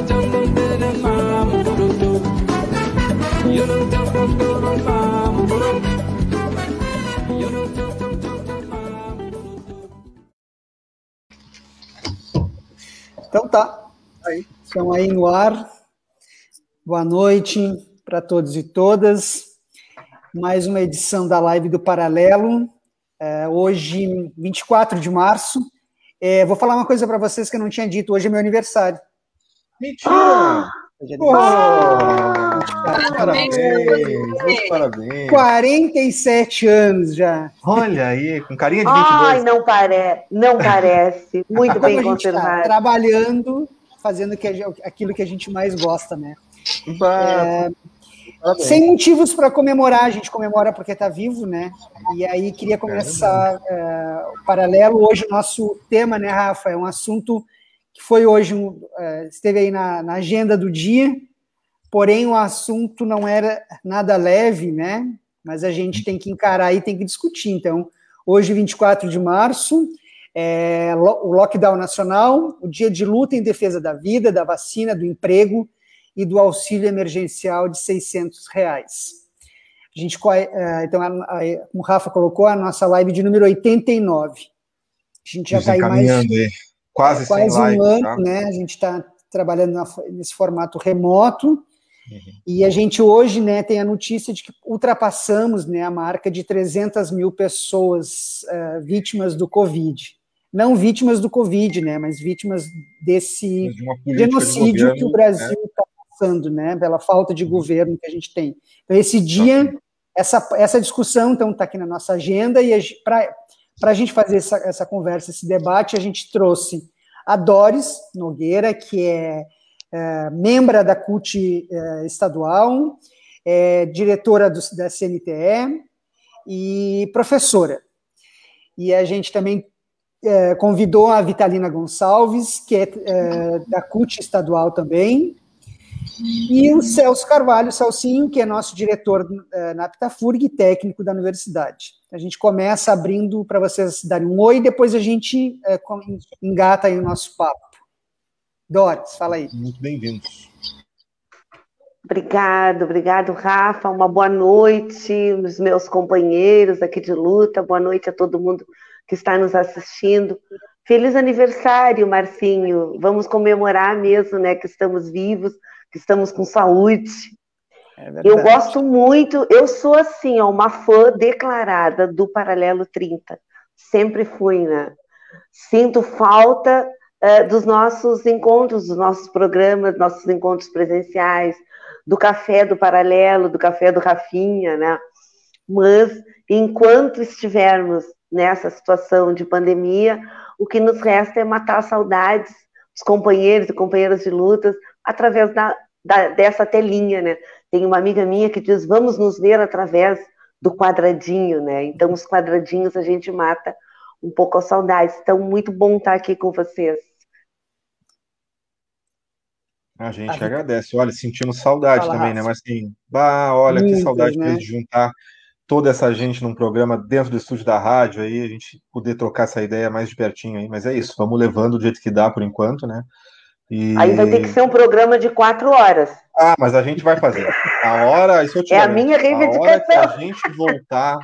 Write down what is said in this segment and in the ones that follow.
Então tá. Aí. Estão aí no ar. Boa noite para todos e todas. Mais uma edição da live do Paralelo. É, hoje, 24 de março. É, vou falar uma coisa para vocês que eu não tinha dito. Hoje é meu aniversário. Mentira! Ah! Hoje é oh! Parabéns, parabéns, parabéns. 47 anos já. Olha aí, com carinha de 22. Ai, não parece, não parece. Muito bem tá conservado. Tá trabalhando, fazendo aquilo que a gente mais gosta, né? É, sem motivos para comemorar, a gente comemora porque está vivo, né? E aí queria começar é, o paralelo. Hoje o nosso tema, né, Rafa, é um assunto que foi hoje, é, esteve aí na, na agenda do dia, porém o assunto não era nada leve, né? Mas a gente tem que encarar e tem que discutir. Então, hoje, 24 de março, é, o lockdown nacional, o dia de luta em defesa da vida, da vacina, do emprego e do auxílio emergencial de 600 reais. A gente, é, então, como o Rafa colocou, a nossa live de número 89. A gente já está aí mais quase, quase um live, ano, tá? né? A gente está trabalhando nesse formato remoto. Uhum. E a gente hoje né, tem a notícia de que ultrapassamos né, a marca de 300 mil pessoas uh, vítimas do Covid. Não vítimas do Covid, né, mas vítimas desse de genocídio de governo, que o Brasil está né? passando, né, pela falta de uhum. governo que a gente tem. Então, esse dia, essa, essa discussão então está aqui na nossa agenda, e para a gente fazer essa, essa conversa, esse debate, a gente trouxe a Doris Nogueira, que é é, membra da CUT é, estadual, é, diretora do, da CNTE e professora. E a gente também é, convidou a Vitalina Gonçalves, que é, é da CUT estadual também, e o Celso Carvalho, Celcinho, que é nosso diretor é, na Aptafurg, técnico da universidade. A gente começa abrindo para vocês darem um oi, depois a gente engata aí o nosso papo. Doris, fala aí. Muito bem-vindos. Obrigado, obrigado, Rafa. Uma boa noite, os meus companheiros aqui de luta. Boa noite a todo mundo que está nos assistindo. Feliz aniversário, Marcinho. Vamos comemorar mesmo, né, que estamos vivos, que estamos com saúde. É eu gosto muito, eu sou assim, ó, uma fã declarada do Paralelo 30. Sempre fui, né? Sinto falta uh, dos nossos encontros, dos nossos programas, nossos encontros presenciais, do café do Paralelo, do café do Rafinha, né? Mas enquanto estivermos nessa situação de pandemia, o que nos resta é matar saudades dos companheiros e companheiras de lutas através da, da, dessa telinha, né? Tem uma amiga minha que diz: vamos nos ver através do quadradinho, né? Então, os quadradinhos a gente mata um pouco a saudade. Então, muito bom estar aqui com vocês. A gente a agradece. Olha, sentimos saudade Fala, também, né? Mas assim, bah, olha Muitas, que saudade né? de juntar toda essa gente num programa dentro do estúdio da rádio aí, a gente poder trocar essa ideia mais de pertinho aí. Mas é isso, vamos levando do jeito que dá por enquanto, né? E... Aí vai ter que ser um programa de quatro horas. Ah, mas a gente vai fazer. A hora, isso eu te É a minha reivindicação. A hora que a gente voltar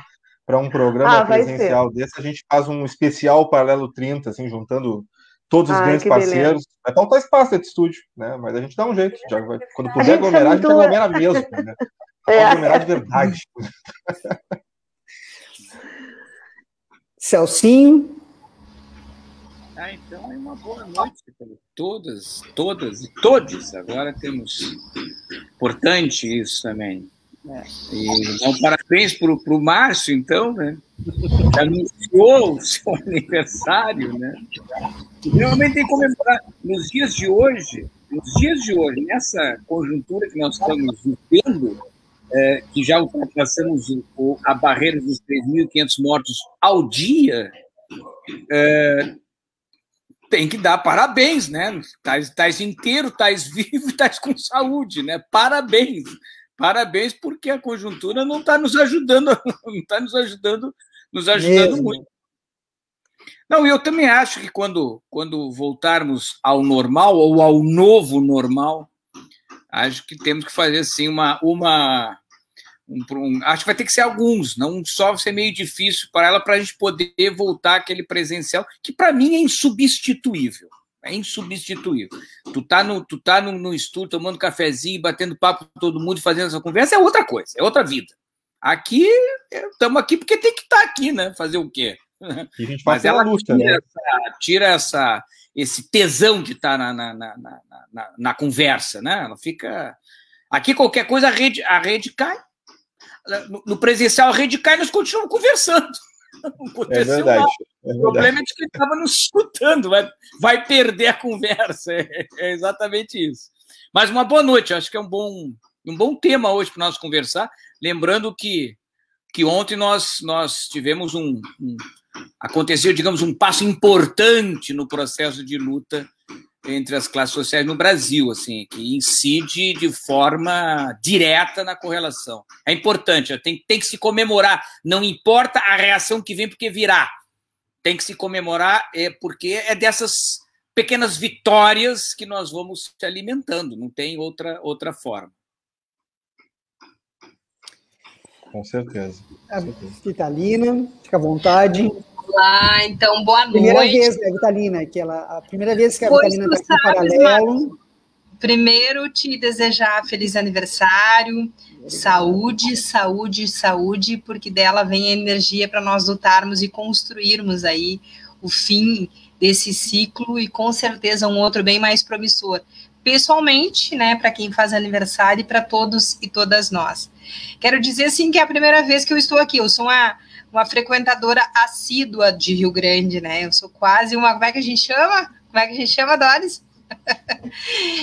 para um programa ah, presencial desse, a gente faz um especial paralelo 30, assim, juntando todos os Ai, grandes parceiros. Vai faltar espaço dentro do estúdio, né? Mas a gente dá um jeito. Já vai, quando puder aglomerar, a gente, muito... a gente aglomera mesmo, né? É. Aglomerar de verdade. Celcinho. Ah, então é uma boa noite para todas, todas e todos. Agora temos importante isso também. É. E então, parabéns para o Márcio, então, né? Que anunciou o seu aniversário, né? Realmente tem que comemorar. Nos dias de hoje, nos dias de hoje, nessa conjuntura que nós estamos vivendo, é, que já ultrapassamos a barreira dos 3.500 mortos ao dia, é, tem que dar parabéns, né? Tais, tais inteiro, tais vivo, tais com saúde, né? Parabéns. Parabéns, porque a conjuntura não está nos ajudando, não está nos ajudando, nos ajudando Mesmo. muito. Não, eu também acho que quando, quando voltarmos ao normal ou ao novo normal, acho que temos que fazer assim uma, uma um, um, acho que vai ter que ser alguns, não só vai ser meio difícil para ela para a gente poder voltar aquele presencial que para mim é insubstituível. É insubstituível. Tu tá no, tu tá no, no estúdio tomando cafezinho, batendo papo com todo mundo, fazendo essa conversa, é outra coisa, é outra vida. Aqui, estamos aqui porque tem que estar tá aqui, né? Fazer o quê? Mas ela luta, tira, né? essa, tira essa, esse tesão de estar tá na, na, na, na, na conversa, né? Ela fica. Aqui qualquer coisa a rede, a rede cai. No, no presencial a rede cai e nós continuamos conversando. é verdade, é o problema é que ele estava nos escutando, vai, vai perder a conversa. É, é, exatamente isso. Mas uma boa noite, acho que é um bom, um bom tema hoje para nós conversar. Lembrando que, que ontem nós, nós tivemos um, um aconteceu, digamos, um passo importante no processo de luta entre as classes sociais no Brasil, assim, que incide de forma direta na correlação. É importante, tem, tem que se comemorar, não importa a reação que vem, porque virá. Tem que se comemorar, é, porque é dessas pequenas vitórias que nós vamos se alimentando, não tem outra, outra forma. Com certeza. Com certeza. Vitalina, fica à vontade. Olá, então boa noite. Primeira vez, né, Vitalina, que ela, a primeira vez que a pois Vitalina está aqui paralelo. Primeiro, te desejar feliz aniversário, saúde, saúde, saúde, porque dela vem a energia para nós lutarmos e construirmos aí o fim desse ciclo e com certeza um outro bem mais promissor. Pessoalmente, né, para quem faz aniversário e para todos e todas nós. Quero dizer assim que é a primeira vez que eu estou aqui. Eu sou uma uma frequentadora assídua de Rio Grande, né? Eu sou quase uma. Como é que a gente chama? Como é que a gente chama, Doris?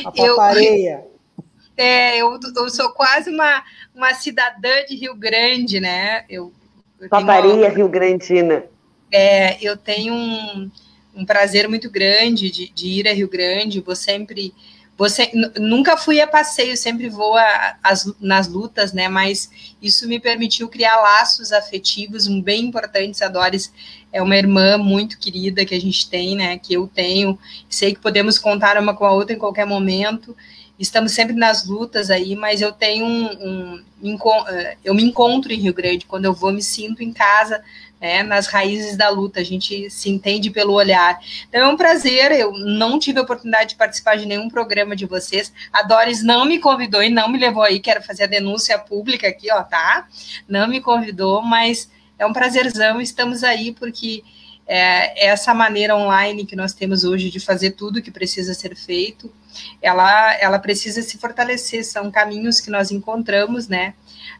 A papareia. Eu, é, eu, eu sou quase uma, uma cidadã de Rio Grande, né? Eu, eu Paparia Rio Grandina. É, eu tenho um, um prazer muito grande de, de ir a Rio Grande, vou sempre você nunca fui a passeio, sempre vou a, as, nas lutas, né? Mas isso me permitiu criar laços afetivos, bem importantes. A Doris é uma irmã muito querida que a gente tem, né? Que eu tenho. Sei que podemos contar uma com a outra em qualquer momento. Estamos sempre nas lutas aí, mas eu tenho um, um eh, eu me encontro em Rio Grande. Quando eu vou me sinto em casa né, nas raízes da luta, a gente se entende pelo olhar. Então é um prazer, eu não tive a oportunidade de participar de nenhum programa de vocês, a Doris não me convidou e não me levou aí, quero fazer a denúncia pública aqui, ó, tá? Não me convidou, mas é um prazerzão, estamos aí porque é, essa maneira online que nós temos hoje de fazer tudo que precisa ser feito, ela, ela precisa se fortalecer, são caminhos que nós encontramos, né?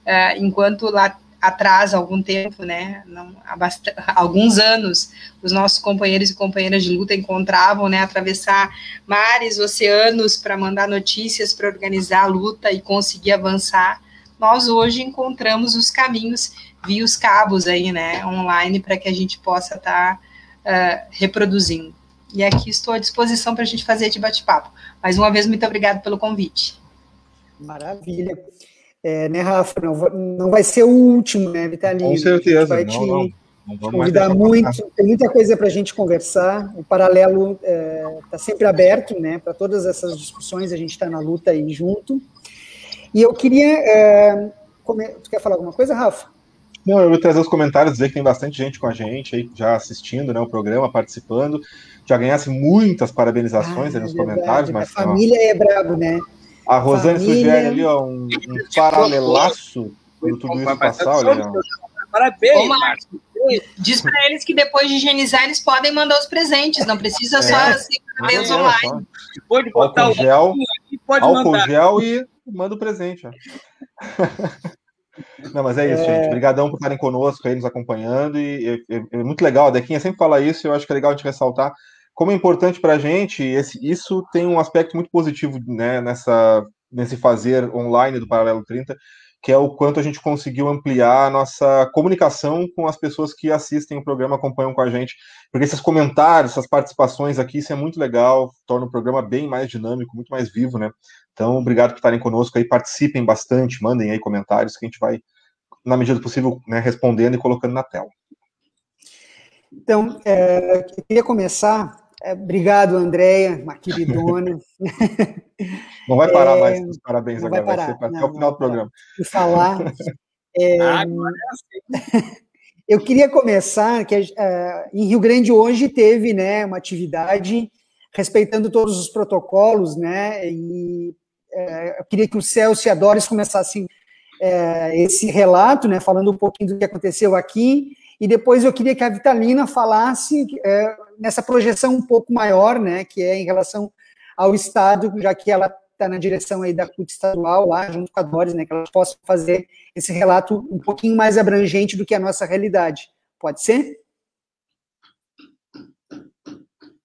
Uh, enquanto lá atrás, algum tempo, né, não, há alguns anos, os nossos companheiros e companheiras de luta encontravam, né, atravessar mares, oceanos para mandar notícias, para organizar a luta e conseguir avançar. Nós hoje encontramos os caminhos via os cabos aí, né, online, para que a gente possa estar tá, uh, reproduzindo. E aqui estou à disposição para a gente fazer de bate-papo. Mais uma vez, muito obrigado pelo convite. Maravilha. É, né, Rafa? Não, não vai ser o último, né, Vitalino? Com certeza. vai não, te não, não convidar muito. Tem muita coisa para a gente conversar. O paralelo está é, tá sempre aberto, né? Para todas essas discussões, a gente está na luta aí junto. E eu queria. É, Tu quer falar alguma coisa, Rafa? Não, eu vou trazer os comentários, dizer que tem bastante gente com a gente aí, já assistindo né, o programa, participando. Já ganhasse muitas parabenizações ah, nos é comentários. Mas, a família ó, é brabo, né? A Rosane Família... sugere ali, ó, um, um paralelaço do tudo isso passar, olha. Parabéns, Márcio. Diz para eles que depois de higienizar, eles podem mandar os presentes, não precisa só é, ser parabéns é, online. Pode botar álcool gel, aqui, pode álcool mandar. gel e manda o presente. Ó. Não, mas é isso, é... gente. Obrigadão por estarem conosco aí, nos acompanhando. E é, é, é muito legal, a Dequinha sempre fala isso, eu acho que é legal a gente ressaltar como é importante para a gente, esse, isso tem um aspecto muito positivo né, nessa, nesse fazer online do Paralelo 30, que é o quanto a gente conseguiu ampliar a nossa comunicação com as pessoas que assistem o programa, acompanham com a gente. Porque esses comentários, essas participações aqui, isso é muito legal, torna o programa bem mais dinâmico, muito mais vivo, né? Então, obrigado por estarem conosco aí, participem bastante, mandem aí comentários que a gente vai, na medida do possível, né, respondendo e colocando na tela. Então, é, eu queria começar. É, obrigado, Andréia, uma queridona. Não vai parar é, mais os parabéns agora, vai, parar, vai ser até o final do programa. Falar. É, ah, eu queria começar que uh, em Rio Grande hoje teve né, uma atividade respeitando todos os protocolos, né? E uh, eu queria que o Celso e a Doris começassem uh, esse relato, né? Falando um pouquinho do que aconteceu aqui. E depois eu queria que a Vitalina falasse nessa projeção um pouco maior, né? Que é em relação ao Estado, já que ela está na direção aí da CUT estadual, lá junto com a Doris, né, que elas possam fazer esse relato um pouquinho mais abrangente do que a nossa realidade. Pode ser?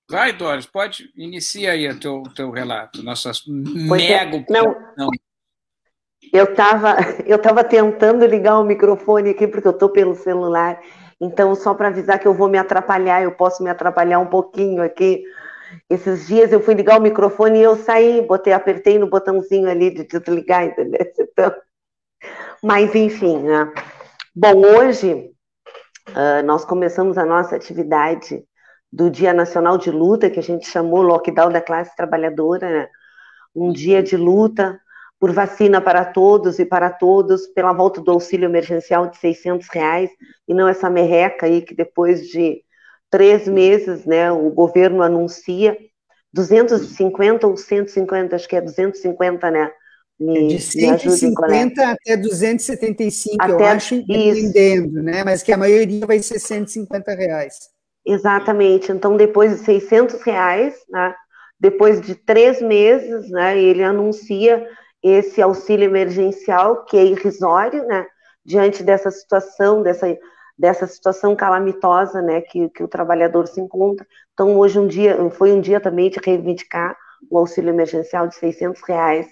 Vai, Doris, pode, inicia aí o teu, teu relato, nossa mega é, não, não. Eu estava eu tava tentando ligar o microfone aqui, porque eu estou pelo celular, então só para avisar que eu vou me atrapalhar, eu posso me atrapalhar um pouquinho aqui, esses dias eu fui ligar o microfone e eu saí, botei, apertei no botãozinho ali de desligar, entendeu? Então, mas enfim, né? Bom, hoje uh, nós começamos a nossa atividade do Dia Nacional de Luta, que a gente chamou Lockdown da Classe Trabalhadora, né? Um dia de luta por vacina para todos e para todos, pela volta do auxílio emergencial de 600 reais, e não essa merreca aí que depois de três meses, né, o governo anuncia 250 ou 150, acho que é 250, né? Me, de 150 até 275, até, eu acho, dependendo, né? Mas que a maioria vai ser 150 reais. Exatamente. Então, depois de 600 reais, né? Depois de três meses, né? Ele anuncia esse auxílio emergencial que é irrisório, né? Diante dessa situação, dessa dessa situação calamitosa, né, que, que o trabalhador se encontra. Então, hoje um dia, foi um dia também de reivindicar o auxílio emergencial de 600 reais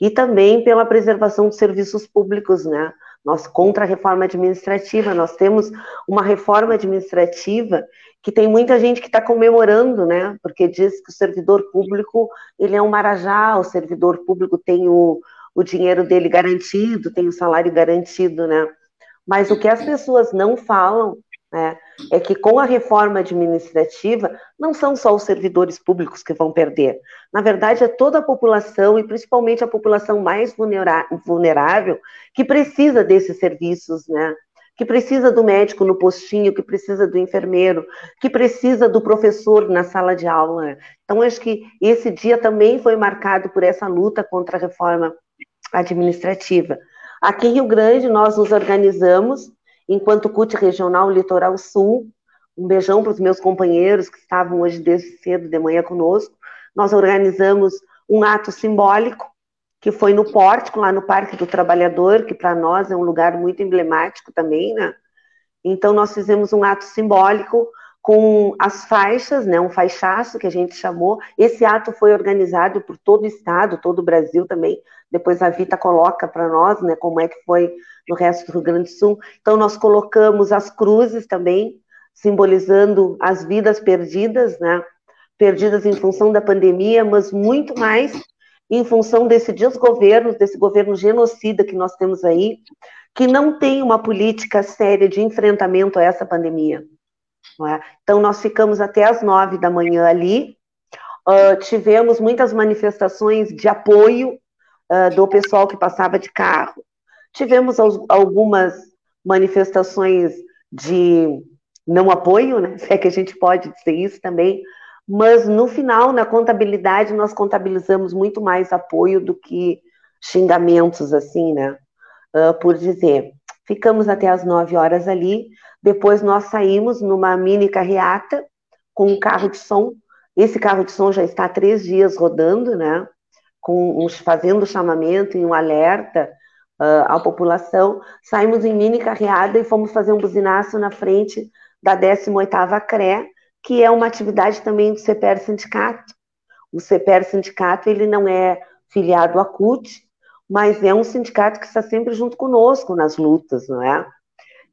e também pela preservação dos serviços públicos, né, nós contra a reforma administrativa, nós temos uma reforma administrativa que tem muita gente que está comemorando, né, porque diz que o servidor público, ele é um marajá, o servidor público tem o, o dinheiro dele garantido, tem o salário garantido, né, mas o que as pessoas não falam né, é que com a reforma administrativa não são só os servidores públicos que vão perder. Na verdade, é toda a população, e principalmente a população mais vulnerável, que precisa desses serviços, né? Que precisa do médico no postinho, que precisa do enfermeiro, que precisa do professor na sala de aula. Então, acho que esse dia também foi marcado por essa luta contra a reforma administrativa. Aqui em Rio Grande, nós nos organizamos, enquanto CUT Regional Litoral Sul, um beijão para os meus companheiros que estavam hoje desde cedo de manhã conosco, nós organizamos um ato simbólico, que foi no Pórtico, lá no Parque do Trabalhador, que para nós é um lugar muito emblemático também, né? Então, nós fizemos um ato simbólico com as faixas, né, um faixaço que a gente chamou. Esse ato foi organizado por todo o estado, todo o Brasil também. Depois a Vita coloca para nós, né, como é que foi no resto do Rio Grande do Sul. Então nós colocamos as cruzes também, simbolizando as vidas perdidas, né, perdidas em função da pandemia, mas muito mais em função desse desgoverno, desse governo genocida que nós temos aí, que não tem uma política séria de enfrentamento a essa pandemia. É? Então, nós ficamos até as nove da manhã ali, uh, tivemos muitas manifestações de apoio uh, do pessoal que passava de carro, tivemos algumas manifestações de não apoio, né? se é que a gente pode dizer isso também, mas no final, na contabilidade, nós contabilizamos muito mais apoio do que xingamentos, assim, né? Uh, por dizer. Ficamos até as nove horas ali, depois nós saímos numa mini carreata com um carro de som. Esse carro de som já está há três dias rodando, né? Com uns, fazendo chamamento e um alerta uh, à população. Saímos em mini carreada e fomos fazer um buzinaço na frente da 18ª CRE, que é uma atividade também do CPR Sindicato. O CPR Sindicato, ele não é filiado à CUT, mas é um sindicato que está sempre junto conosco nas lutas, não é?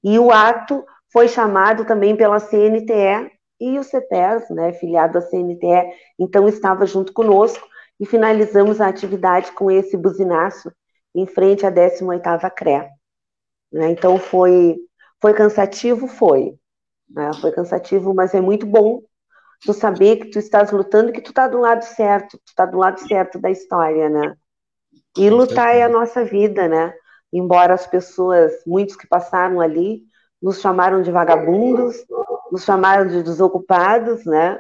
E o ato foi chamado também pela CNTE e o CETES, né, filiado à CNTE, então estava junto conosco e finalizamos a atividade com esse buzinaço em frente à 18ª CRE. Né? Então foi foi cansativo, foi. Né? Foi cansativo, mas é muito bom tu saber que tu estás lutando, que tu está do lado certo, tu está do lado certo da história, né? E lutar é a nossa vida, né? Embora as pessoas, muitos que passaram ali, nos chamaram de vagabundos, nos chamaram de desocupados, né?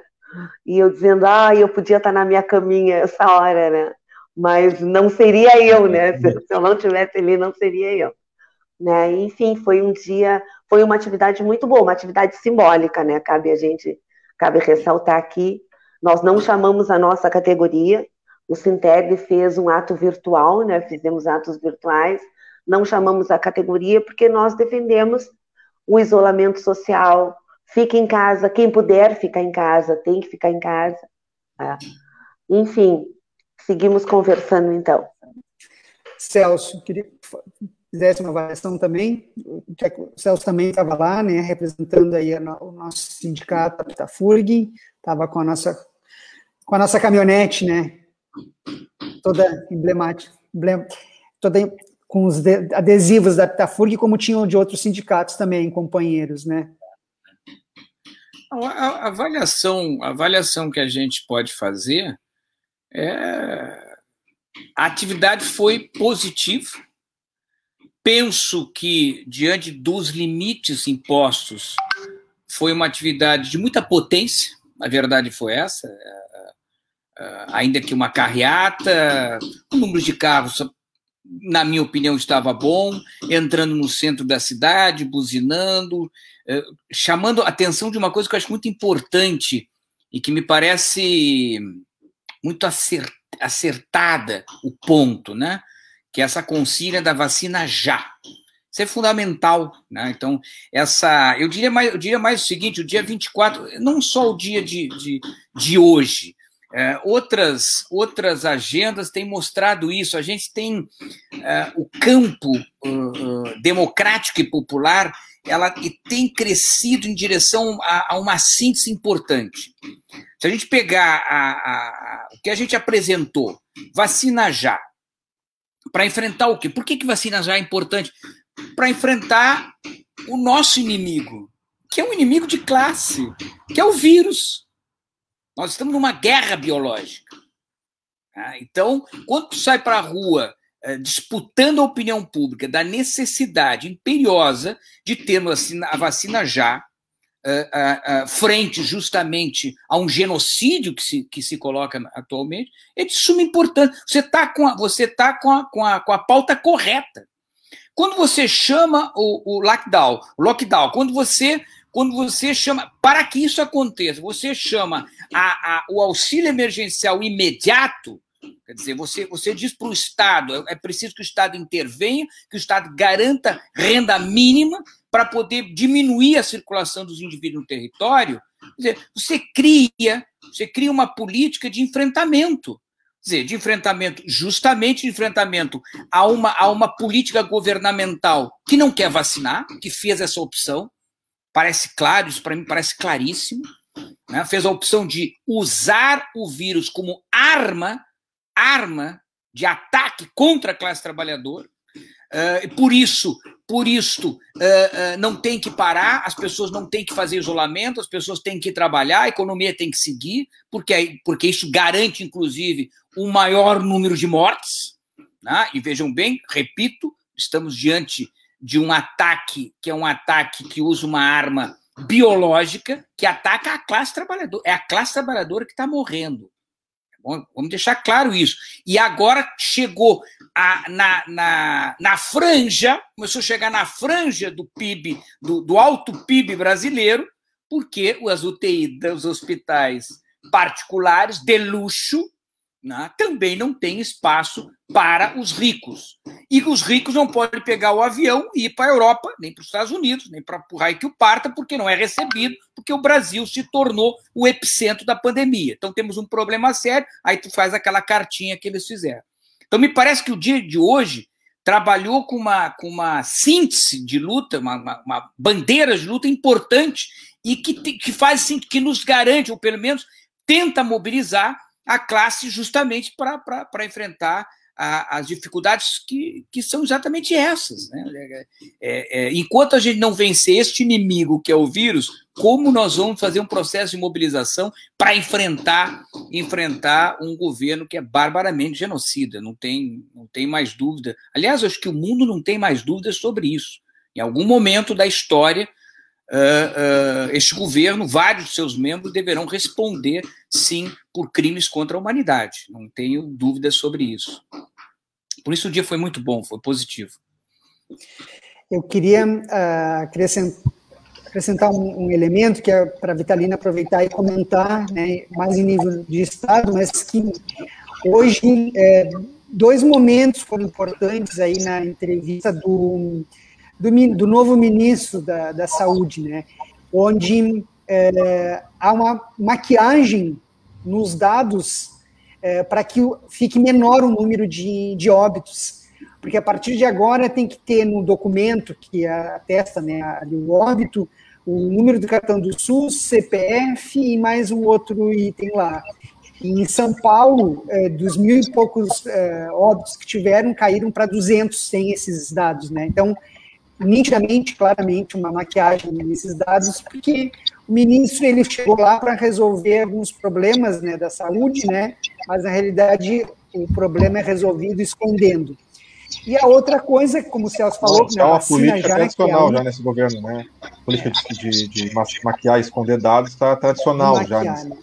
E eu dizendo, ah, eu podia estar na minha caminha essa hora, né? Mas não seria eu, né? Se, eu não tivesse ali, não seria eu. Né? Enfim, foi um dia, foi uma atividade muito boa, uma atividade simbólica, né? Cabe a gente, cabe ressaltar aqui, nós não chamamos a nossa categoria, o Sinteg fez um ato virtual, né? Fizemos atos virtuais, não chamamos a categoria porque nós defendemos o isolamento social, fique em casa, quem puder ficar em casa, tem que ficar em casa. Tá? Enfim, seguimos conversando então. Celso, queria que fizesse uma avaliação também, o Celso também estava lá, né, representando aí o nosso sindicato, a Pitafurg, estava com a nossa com a nossa caminhonete, né, toda emblemática, toda com os adesivos da Pitafurg, como tinham de outros sindicatos também, companheiros, né? A, avaliação, a avaliação que a gente pode fazer é a atividade foi positiva. Penso que, diante dos limites impostos, foi uma atividade de muita potência, a verdade foi essa. É, é, ainda que uma carreata, o número de carros na minha opinião, estava bom, entrando no centro da cidade, buzinando, eh, chamando a atenção de uma coisa que eu acho muito importante e que me parece muito acertada o ponto, né? Que é essa consigna da vacina já. Isso é fundamental, né? Então, essa. Eu diria mais, eu diria mais o seguinte: o dia 24, não só o dia de, de, de hoje, é, outras, outras agendas têm mostrado isso. A gente tem é, o campo uh, uh, democrático e popular, ela tem crescido em direção a, a uma síntese importante. Se a gente pegar a, a, o que a gente apresentou, vacina já, para enfrentar o quê? Por que, que vacina já é importante? Para enfrentar o nosso inimigo, que é um inimigo de classe, que é o vírus. Nós estamos numa guerra biológica. Tá? Então, quando tu sai para a rua disputando a opinião pública da necessidade imperiosa de termos a vacina já, é, é, frente justamente a um genocídio que se, que se coloca atualmente, é de suma importância. Você está com, a, você tá com, a, com, a, com a pauta correta. Quando você chama o, o lockdown, lockdown, quando você quando você chama, para que isso aconteça, você chama a, a, o auxílio emergencial imediato, quer dizer, você, você diz para o Estado, é, é preciso que o Estado intervenha, que o Estado garanta renda mínima para poder diminuir a circulação dos indivíduos no território, dizer, você cria, você cria uma política de enfrentamento dizer, de enfrentamento, justamente de enfrentamento a uma, a uma política governamental que não quer vacinar, que fez essa opção, Parece claro, isso para mim parece claríssimo. Né? Fez a opção de usar o vírus como arma, arma de ataque contra a classe trabalhadora. Uh, por isso, por isso, uh, uh, não tem que parar, as pessoas não têm que fazer isolamento, as pessoas têm que trabalhar, a economia tem que seguir, porque, porque isso garante, inclusive, um maior número de mortes. Né? E vejam bem, repito, estamos diante de um ataque, que é um ataque que usa uma arma biológica que ataca a classe trabalhadora. É a classe trabalhadora que está morrendo. Vamos deixar claro isso. E agora chegou a, na, na, na franja, começou a chegar na franja do PIB, do, do alto PIB brasileiro, porque as UTI dos hospitais particulares de luxo né, também não tem espaço para os ricos. e os ricos não podem pegar o avião e ir para a Europa, nem para os Estados Unidos, nem para o raio que o parta, porque não é recebido, porque o Brasil se tornou o epicentro da pandemia. Então temos um problema sério, aí tu faz aquela cartinha que eles fizeram. Então me parece que o dia de hoje trabalhou com uma, com uma síntese de luta, uma, uma, uma bandeira de luta importante e que, que faz que nos garante, ou pelo menos tenta mobilizar a classe justamente para enfrentar a, as dificuldades que, que são exatamente essas. Né? É, é, é, enquanto a gente não vencer este inimigo que é o vírus, como nós vamos fazer um processo de mobilização para enfrentar enfrentar um governo que é barbaramente genocida? Não tem, não tem mais dúvida. Aliás, acho que o mundo não tem mais dúvidas sobre isso. Em algum momento da história, uh, uh, este governo, vários de seus membros, deverão responder, sim, por crimes contra a humanidade. Não tenho dúvidas sobre isso. Por isso o dia foi muito bom, foi positivo. Eu queria uh, acrescentar, um, um, elemento que é para a Vitalina aproveitar e comentar, né, mais em nível de Estado, mas que hoje é, dois momentos foram importantes aí na entrevista do do, do novo ministro da, da Saúde, né, onde é, há uma maquiagem nos dados é, para que fique menor o número de, de óbitos, porque a partir de agora tem que ter no documento que atesta né, o óbito, o número do cartão do SUS, CPF e mais um outro item lá. Em São Paulo, é, dos mil e poucos é, óbitos que tiveram, caíram para 200 sem esses dados, né? Então, nitidamente, claramente, uma maquiagem nesses dados, porque o ministro ele chegou lá para resolver alguns problemas né, da saúde, né, mas na realidade o problema é resolvido escondendo. E a outra coisa, como o Celso falou, é uma política já, tradicional é já nesse governo, né? A política é. de, de, de, maquiar e esconder dados está tradicional maquiar, já. Nesse... Né?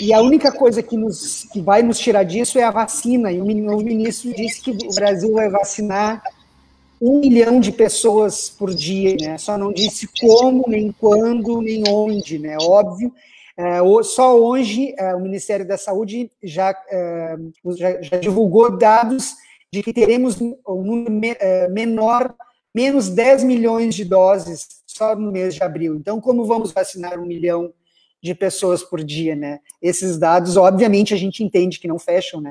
E a única coisa que, nos, que vai nos tirar disso é a vacina. E o ministro disse que o Brasil vai vacinar um milhão de pessoas por dia, né? Só não disse como, nem quando, nem onde, né? Óbvio. É, só hoje é, o Ministério da Saúde já, é, já, já, divulgou dados de que teremos um número menor, menos 10 milhões de doses só no mês de abril. Então, como vamos vacinar um milhão de pessoas por dia, né? Esses dados, obviamente, a gente entende que não fecham, né?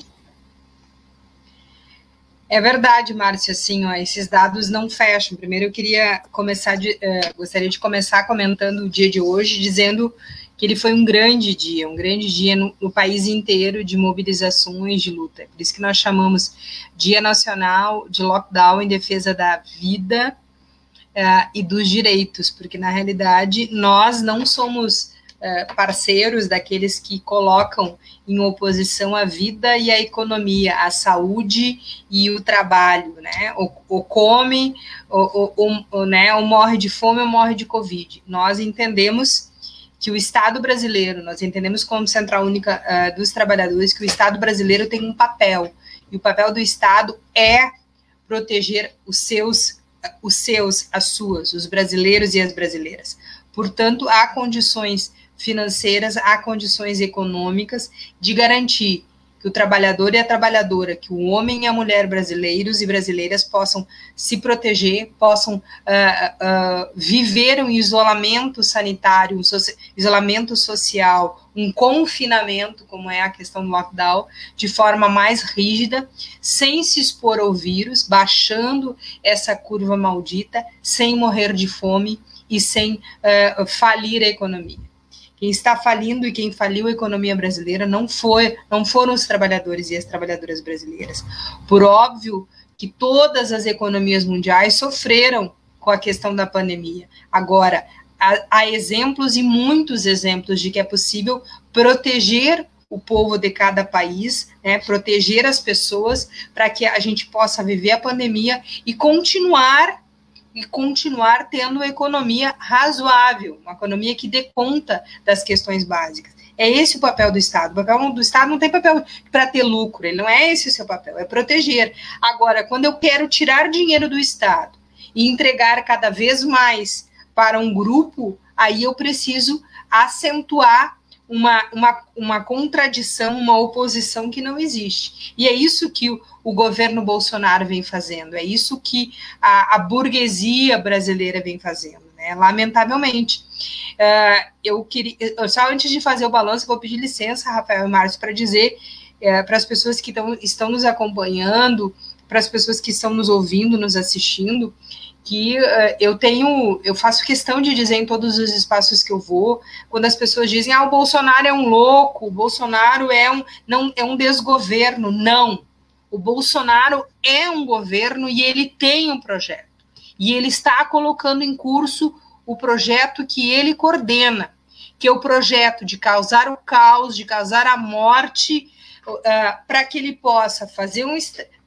É verdade, Márcia, assim, ó, esses dados não fecham. Primeiro eu queria começar de, uh, gostaria de começar comentando o dia de hoje, dizendo que ele foi um grande dia, um grande dia no, no país inteiro de mobilizações de luta. Por isso que nós chamamos Dia Nacional de Lockdown em defesa da vida uh, e dos direitos, porque na realidade nós não somos eh, parceiros daqueles que colocam em oposição a vida e a economia, a saúde e o trabalho, né? Ou, ou come, ou, ou, ou, né? ou morre de fome ou morre de Covid. Nós entendemos que o Estado brasileiro, nós entendemos como Central Única uh, dos Trabalhadores, que o Estado brasileiro tem um papel, e o papel do Estado é proteger os seus, os seus, as suas, os brasileiros e as brasileiras. Portanto, há condições financeiras, há condições econômicas de garantir que o trabalhador e a trabalhadora, que o homem e a mulher brasileiros e brasileiras possam se proteger, possam uh, uh, viver um isolamento sanitário, um so isolamento social, um confinamento, como é a questão do lockdown, de forma mais rígida, sem se expor ao vírus, baixando essa curva maldita, sem morrer de fome e sem uh, falir a economia. Quem está falindo e quem faliu a economia brasileira não foi, não foram os trabalhadores e as trabalhadoras brasileiras. Por óbvio que todas as economias mundiais sofreram com a questão da pandemia. Agora, há, há exemplos e muitos exemplos de que é possível proteger o povo de cada país, né, proteger as pessoas para que a gente possa viver a pandemia e continuar e continuar tendo uma economia razoável, uma economia que dê conta das questões básicas. É esse o papel do Estado. O papel do Estado não tem papel para ter lucro, ele não é esse o seu papel, é proteger. Agora, quando eu quero tirar dinheiro do Estado e entregar cada vez mais para um grupo, aí eu preciso acentuar uma, uma, uma contradição, uma oposição que não existe. E é isso que o, o governo Bolsonaro vem fazendo, é isso que a, a burguesia brasileira vem fazendo, né? lamentavelmente. Uh, eu queria, só antes de fazer o balanço, vou pedir licença, Rafael e Márcio, para dizer uh, para as pessoas que tão, estão nos acompanhando, para as pessoas que estão nos ouvindo, nos assistindo, que uh, eu tenho, eu faço questão de dizer em todos os espaços que eu vou, quando as pessoas dizem, ah, o Bolsonaro é um louco, o Bolsonaro é um, não, é um desgoverno. Não. O Bolsonaro é um governo e ele tem um projeto. E ele está colocando em curso o projeto que ele coordena, que é o projeto de causar o caos, de causar a morte, uh, para que ele possa fazer um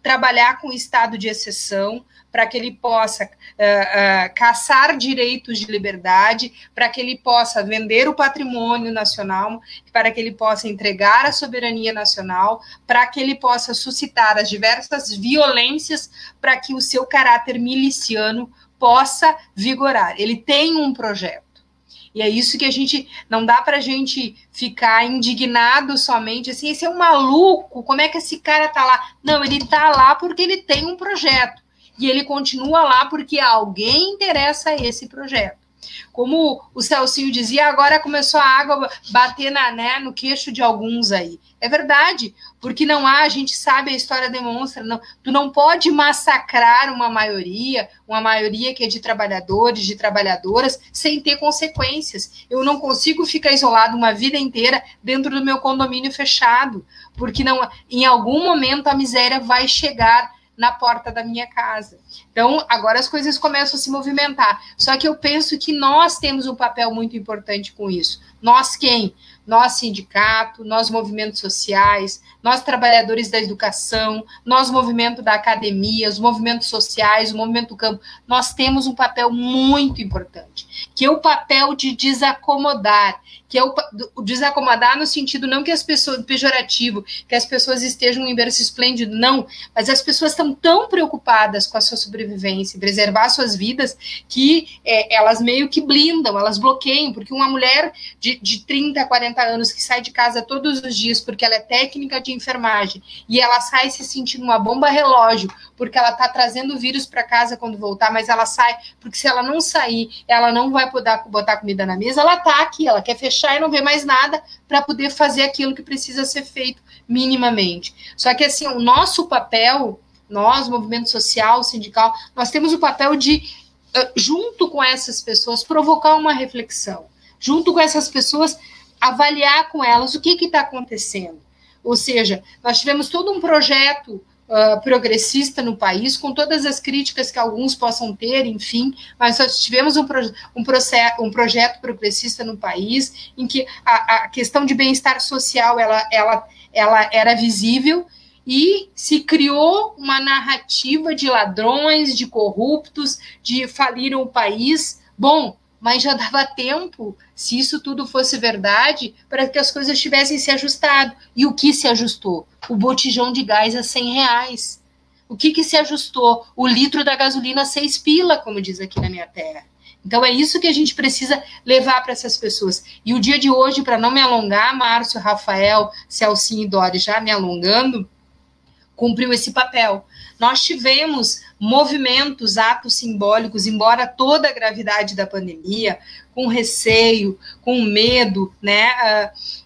trabalhar com estado de exceção, para que ele possa uh, uh, caçar direitos de liberdade, para que ele possa vender o patrimônio nacional, para que ele possa entregar a soberania nacional, para que ele possa suscitar as diversas violências para que o seu caráter miliciano possa vigorar. Ele tem um projeto. E é isso que a gente não dá para a gente ficar indignado somente assim, esse é um maluco, como é que esse cara tá lá? Não, ele tá lá porque ele tem um projeto e ele continua lá porque alguém interessa esse projeto. Como o Celcinho dizia, agora começou a água bater na, né, no queixo de alguns aí. É verdade, porque não há, a gente sabe, a história demonstra, não, tu não pode massacrar uma maioria, uma maioria que é de trabalhadores, de trabalhadoras, sem ter consequências. Eu não consigo ficar isolado uma vida inteira dentro do meu condomínio fechado, porque não, em algum momento a miséria vai chegar na porta da minha casa. Então, agora as coisas começam a se movimentar. Só que eu penso que nós temos um papel muito importante com isso. Nós quem? Nós sindicato, nós movimentos sociais, nós trabalhadores da educação, nós movimento da academia, os movimentos sociais, o movimento do campo, nós temos um papel muito importante, que é o papel de desacomodar, que é o, o desacomodar no sentido não que as pessoas, pejorativo, que as pessoas estejam em berço esplêndido, não, mas as pessoas estão tão preocupadas com a sua sobrevivência, preservar suas vidas, que é, elas meio que blindam, elas bloqueiam, porque uma mulher de, de 30, 40 anos que sai de casa todos os dias porque ela é técnica de enfermagem e ela sai se sentindo uma bomba relógio porque ela está trazendo vírus para casa quando voltar, mas ela sai porque se ela não sair, ela não vai poder botar comida na mesa, ela está aqui, ela quer fechar fechar e não ver mais nada para poder fazer aquilo que precisa ser feito minimamente. Só que assim, o nosso papel, nós, movimento social, sindical, nós temos o papel de, junto com essas pessoas, provocar uma reflexão. Junto com essas pessoas, avaliar com elas o que está acontecendo. Ou seja, nós tivemos todo um projeto uh, progressista no país, com todas as críticas que alguns possam ter, enfim, mas nós tivemos um, pro, um, processo, um projeto progressista no país em que a, a questão de bem-estar social ela, ela, ela era visível e se criou uma narrativa de ladrões, de corruptos, de faliram o país. Bom, mas já dava tempo, se isso tudo fosse verdade, para que as coisas tivessem se ajustado. E o que se ajustou? O botijão de gás a 100 reais. O que, que se ajustou? O litro da gasolina a 6 pila, como diz aqui na minha terra. Então é isso que a gente precisa levar para essas pessoas. E o dia de hoje, para não me alongar, Márcio, Rafael, Celcinho e Dori já me alongando, cumpriu esse papel. Nós tivemos movimentos, atos simbólicos, embora toda a gravidade da pandemia, com receio, com medo, né? Uh,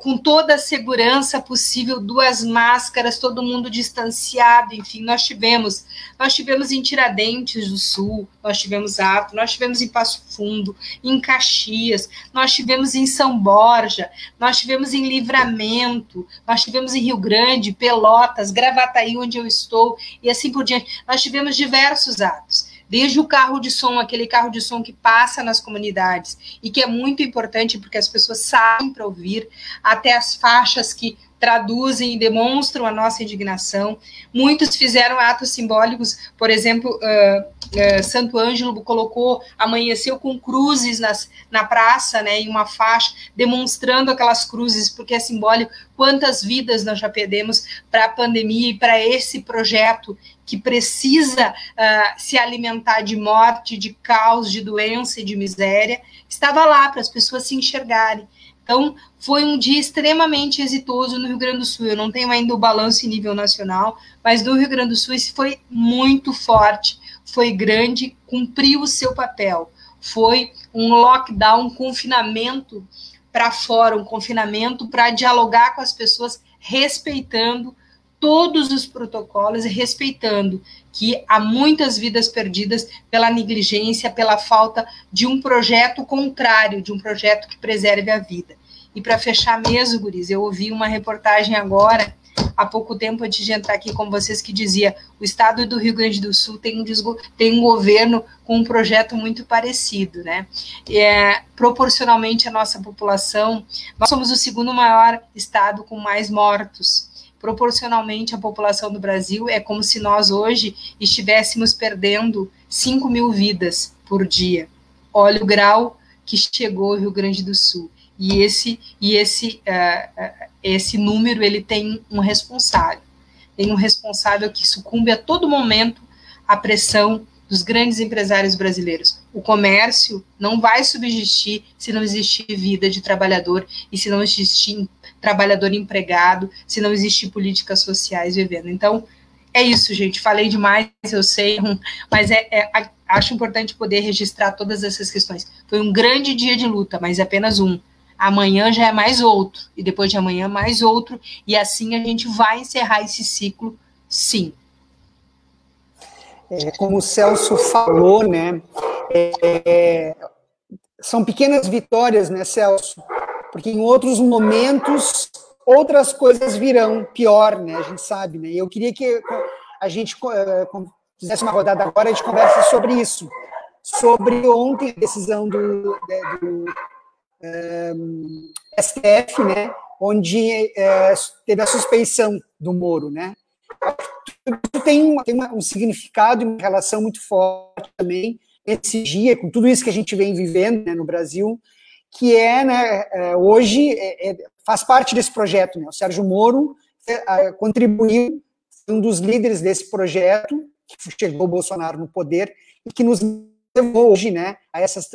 com toda a segurança possível, duas máscaras, todo mundo distanciado, enfim, nós tivemos, nós tivemos em Tiradentes do Sul, nós tivemos ato, nós tivemos em Passo Fundo, em Caxias, nós tivemos em São Borja, nós tivemos em Livramento, nós tivemos em Rio Grande, Pelotas, Gravataí, onde eu estou, e assim por diante. Nós tivemos diversos atos desde o carro de som, aquele carro de som que passa nas comunidades e que é muito importante porque as pessoas saem para ouvir, até as faixas que traduzem e demonstram a nossa indignação. Muitos fizeram atos simbólicos, por exemplo, uh, uh, Santo Ângelo colocou, amanheceu com cruzes nas, na praça, né, em uma faixa, demonstrando aquelas cruzes, porque é simbólico quantas vidas nós já perdemos para a pandemia e para esse projeto que precisa uh, se alimentar de morte, de caos, de doença e de miséria, estava lá para as pessoas se enxergarem. Então, foi um dia extremamente exitoso no Rio Grande do Sul. Eu não tenho ainda o balanço em nível nacional, mas no Rio Grande do Sul isso foi muito forte, foi grande, cumpriu o seu papel. Foi um lockdown, um confinamento para fora, um confinamento para dialogar com as pessoas, respeitando todos os protocolos e respeitando que há muitas vidas perdidas pela negligência, pela falta de um projeto contrário, de um projeto que preserve a vida. E para fechar mesmo, Guris, eu ouvi uma reportagem agora, há pouco tempo antes de entrar aqui com vocês, que dizia o estado do Rio Grande do Sul tem um, tem um governo com um projeto muito parecido, né? É, proporcionalmente à nossa população, nós somos o segundo maior estado com mais mortos proporcionalmente à população do Brasil, é como se nós hoje estivéssemos perdendo 5 mil vidas por dia. Olha o grau que chegou o Rio Grande do Sul. E esse, e esse, uh, esse número ele tem um responsável. Tem um responsável que sucumbe a todo momento à pressão dos grandes empresários brasileiros. O comércio não vai subsistir se não existir vida de trabalhador e se não existir trabalhador empregado, se não existir políticas sociais vivendo. Então, é isso, gente. Falei demais, eu sei, mas é, é, acho importante poder registrar todas essas questões. Foi um grande dia de luta, mas apenas um. Amanhã já é mais outro, e depois de amanhã mais outro, e assim a gente vai encerrar esse ciclo, sim. É, como o Celso falou, né? É, são pequenas vitórias, né, Celso? porque em outros momentos outras coisas virão pior, né? A gente sabe, né? E eu queria que a gente uh, fizesse uma rodada agora de conversa sobre isso, sobre ontem a decisão do, do STF, né? Onde uh, teve a suspeição do Moro, né? Tudo tem, tem uma, um significado e uma relação muito forte também esse dia, com tudo isso que a gente vem vivendo né, no Brasil, que é, né, é, hoje é, é, faz parte desse projeto. Né? O Sérgio Moro é, contribuiu, um dos líderes desse projeto, que chegou o Bolsonaro no poder, e que nos levou hoje né, a essas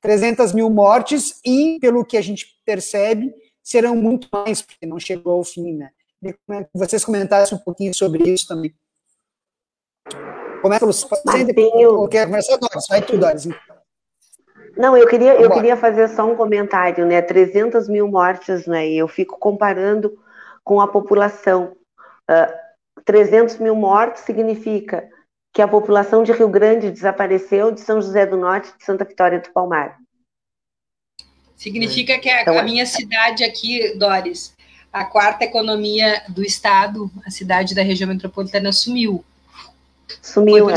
300 mil mortes, e, pelo que a gente percebe, serão muito mais, porque não chegou ao fim. Né? Que vocês comentassem um pouquinho sobre isso também. Começa, Lúcia. Martinho... Quer começar, Doris? Vai tu, Doris. Então. Não, eu queria, eu queria fazer só um comentário, né? 300 mil mortes, né? E eu fico comparando com a população. Uh, ah, 300 mil mortes significa que a população de Rio Grande desapareceu de São José do Norte de Santa Vitória do Palmar. Significa que a, então, a minha cidade aqui, Doris, a quarta economia do estado, a cidade da região metropolitana, sumiu. Sumiu, é.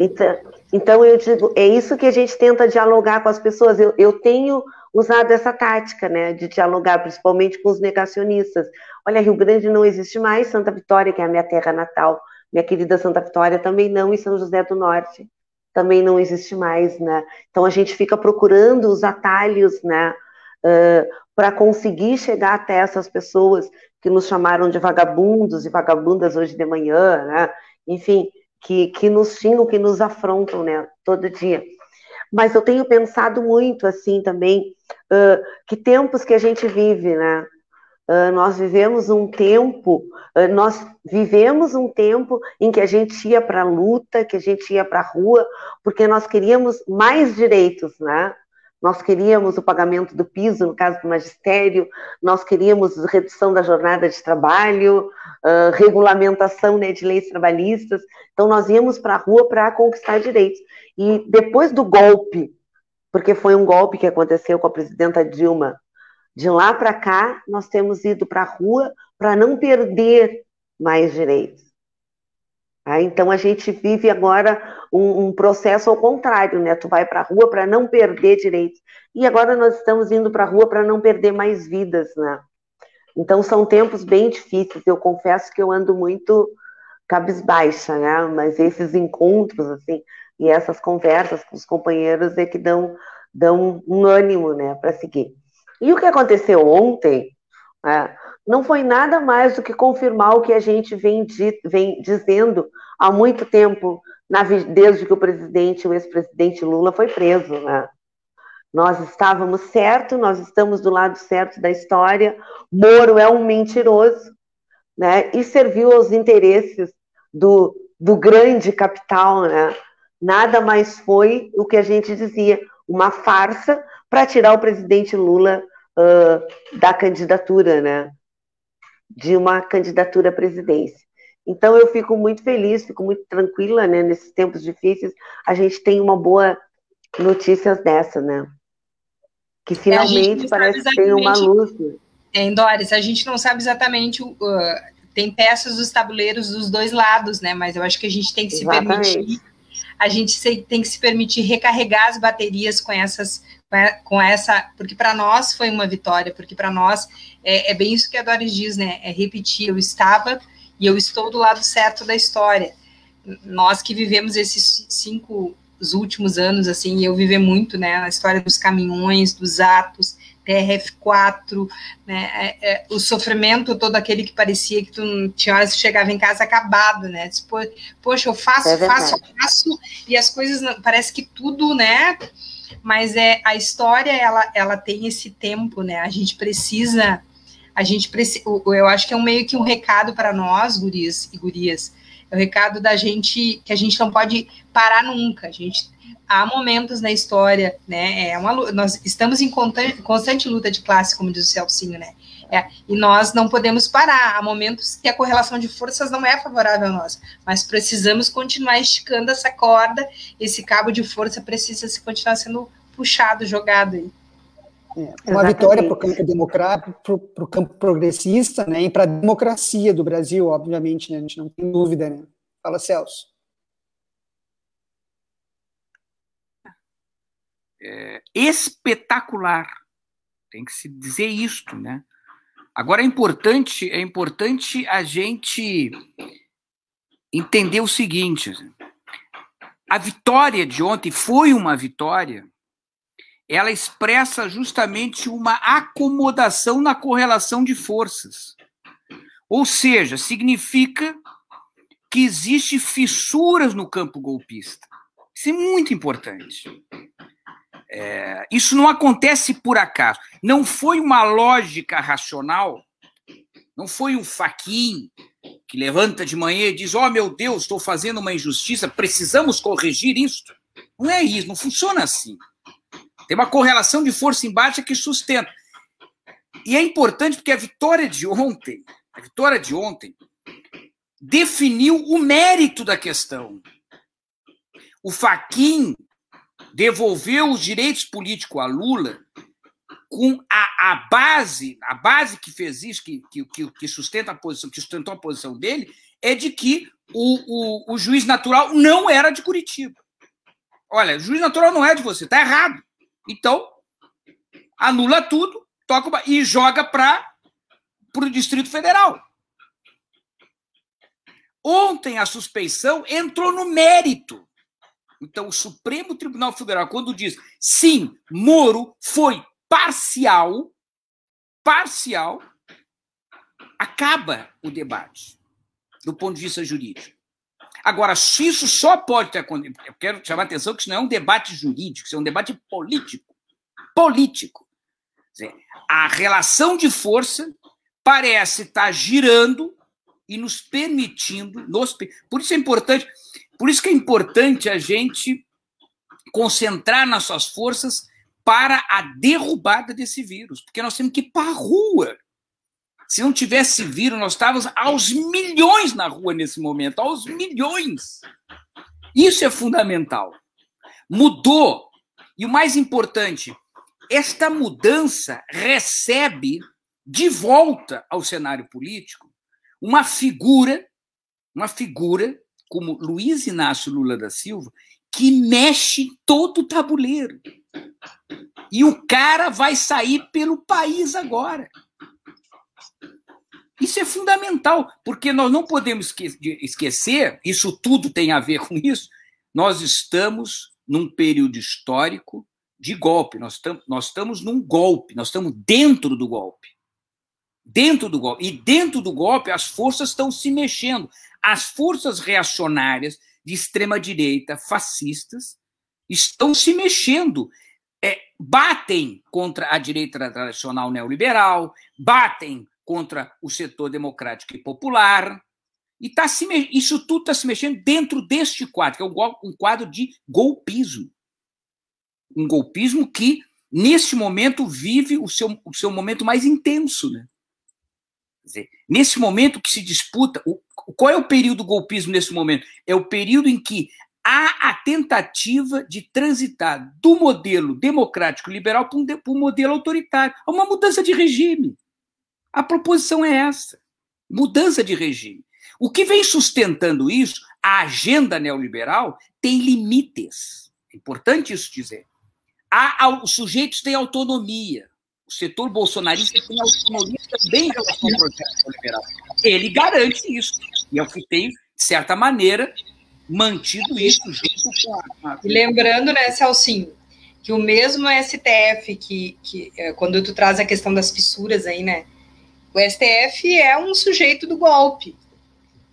Então, então, eu digo, é isso que a gente tenta dialogar com as pessoas. Eu, eu tenho usado essa tática, né, de dialogar principalmente com os negacionistas. Olha, Rio Grande não existe mais, Santa Vitória, que é a minha terra natal, minha querida Santa Vitória também não, e São José do Norte também não existe mais, né? Então a gente fica procurando os atalhos, né, uh, para conseguir chegar até essas pessoas que nos chamaram de vagabundos e vagabundas hoje de manhã, né? Enfim, que, que nos xingam, que nos afrontam, né, todo dia. Mas eu tenho pensado muito, assim, também, uh, que tempos que a gente vive, né? Uh, nós vivemos um tempo, uh, nós vivemos um tempo em que a gente ia para a luta, que a gente ia para a rua, porque nós queríamos mais direitos, né? Nós queríamos o pagamento do piso, no caso do magistério, nós queríamos redução da jornada de trabalho, uh, regulamentação né, de leis trabalhistas. Então, nós íamos para a rua para conquistar direitos. E depois do golpe, porque foi um golpe que aconteceu com a presidenta Dilma, de lá para cá, nós temos ido para a rua para não perder mais direitos. Ah, então a gente vive agora um, um, processo ao contrário, né? Tu vai para a rua para não perder direitos. E agora nós estamos indo para a rua para não perder mais vidas, né? Então são tempos bem difíceis. Eu confesso que eu ando muito cabisbaixa, né? Mas esses encontros, assim, e essas conversas com os companheiros é que dão, dão um ânimo, né, para seguir. E o que aconteceu ontem, é, não foi nada mais do que confirmar o que a gente vem, vem dizendo há muito tempo, na, desde que o presidente, o ex-presidente Lula foi preso, né? Nós estávamos certo, nós estamos do lado certo da história. Moro é um mentiroso, né? E serviu aos interesses do, do grande capital, né? Nada mais foi o que a gente dizia, uma farsa para tirar o presidente Lula uh, da candidatura, né? De uma candidatura à presidência. Então eu fico muito feliz, fico muito tranquila, né? Nesses tempos difíceis, a gente tem uma boa notícias dessa, né? Que finalmente é, parece que tem uma luz. É, Doris, a gente não sabe exatamente uh, tem peças dos tabuleiros dos dois lados, né? Mas eu acho que a gente tem que Exatamente. se permitir, a gente tem que se permitir recarregar as baterias com essas, com essa, porque para nós foi uma vitória, porque para nós é, é, bem isso que a Doris diz, né? É repetir, eu estava e eu estou do lado certo da história. Nós que vivemos esses cinco os últimos anos, assim, eu vivi muito, né, na história dos caminhões, dos atos, TRF4, né, é, é, o sofrimento todo aquele que parecia que tu tinha horas que chegava em casa acabado, né, Depois, poxa, eu faço, é faço, faço, e as coisas, parece que tudo, né, mas é, a história, ela, ela tem esse tempo, né, a gente precisa, a gente precisa, eu acho que é um meio que um recado para nós, guris e gurias, é o recado da gente, que a gente não pode parar nunca, a gente há momentos na história, né? É uma, nós estamos em constante, luta de classe, como diz o Celcinho, né? É, e nós não podemos parar. Há momentos que a correlação de forças não é favorável a nós, mas precisamos continuar esticando essa corda. Esse cabo de força precisa se continuar sendo puxado, jogado aí. É, uma vitória para o campo democrático, para o campo progressista, né, e para a democracia do Brasil, obviamente, né, a gente não tem dúvida, né. Fala, Celso. É, espetacular. Tem que se dizer isto, né? Agora é importante, é importante a gente entender o seguinte: a vitória de ontem foi uma vitória. Ela expressa justamente uma acomodação na correlação de forças. Ou seja, significa que existe fissuras no campo golpista. Isso é muito importante. É, isso não acontece por acaso. Não foi uma lógica racional, não foi um faquin que levanta de manhã e diz: Oh meu Deus, estou fazendo uma injustiça, precisamos corrigir isso. Não é isso, não funciona assim. Tem uma correlação de força embaixo que sustenta. E é importante porque a vitória de ontem, a vitória de ontem, definiu o mérito da questão. O Faquin devolveu os direitos políticos a Lula com a, a base, a base que fez isso, que, que, que sustenta a posição, que sustentou a posição dele, é de que o, o, o juiz natural não era de Curitiba. Olha, o juiz natural não é de você, tá errado. Então, anula tudo, toca e joga para o Distrito Federal. Ontem a suspeição entrou no mérito. Então, o Supremo Tribunal Federal, quando diz sim, Moro foi parcial, parcial, acaba o debate do ponto de vista jurídico. Agora, se isso só pode ter acontecido, eu quero chamar a atenção que isso não é um debate jurídico, isso é um debate político. Político. Dizer, a relação de força parece estar girando e nos permitindo, nos, por isso é importante, por isso que é importante a gente concentrar nossas forças para a derrubada desse vírus, porque nós temos que ir para a rua. Se não tivesse vírus, nós estávamos aos milhões na rua nesse momento, aos milhões. Isso é fundamental. Mudou. E o mais importante, esta mudança recebe de volta ao cenário político uma figura, uma figura como Luiz Inácio Lula da Silva, que mexe todo o tabuleiro. E o cara vai sair pelo país agora. Isso é fundamental, porque nós não podemos esquecer, isso tudo tem a ver com isso, nós estamos num período histórico de golpe, nós, tam, nós estamos num golpe, nós estamos dentro do golpe. Dentro do golpe. E dentro do golpe, as forças estão se mexendo as forças reacionárias de extrema-direita, fascistas, estão se mexendo. é, batem contra a direita tradicional neoliberal, batem contra o setor democrático e popular. E tá se, isso tudo está se mexendo dentro deste quadro, que é um quadro de golpismo. Um golpismo que, neste momento, vive o seu, o seu momento mais intenso. Né? Dizer, nesse momento que se disputa, o, qual é o período do golpismo nesse momento? É o período em que há a tentativa de transitar do modelo democrático liberal para um, para um modelo autoritário. É uma mudança de regime. A proposição é essa: mudança de regime. O que vem sustentando isso, a agenda neoliberal, tem limites. É importante isso dizer. Há, os sujeitos têm autonomia. O setor bolsonarista tem autonomia também em relação ao projeto neoliberal. Ele garante isso. E é o que tem, de certa maneira, mantido isso junto com a. E lembrando, né, Celcinho, que o mesmo STF que, que é, quando tu traz a questão das fissuras aí, né? O STF é um sujeito do golpe.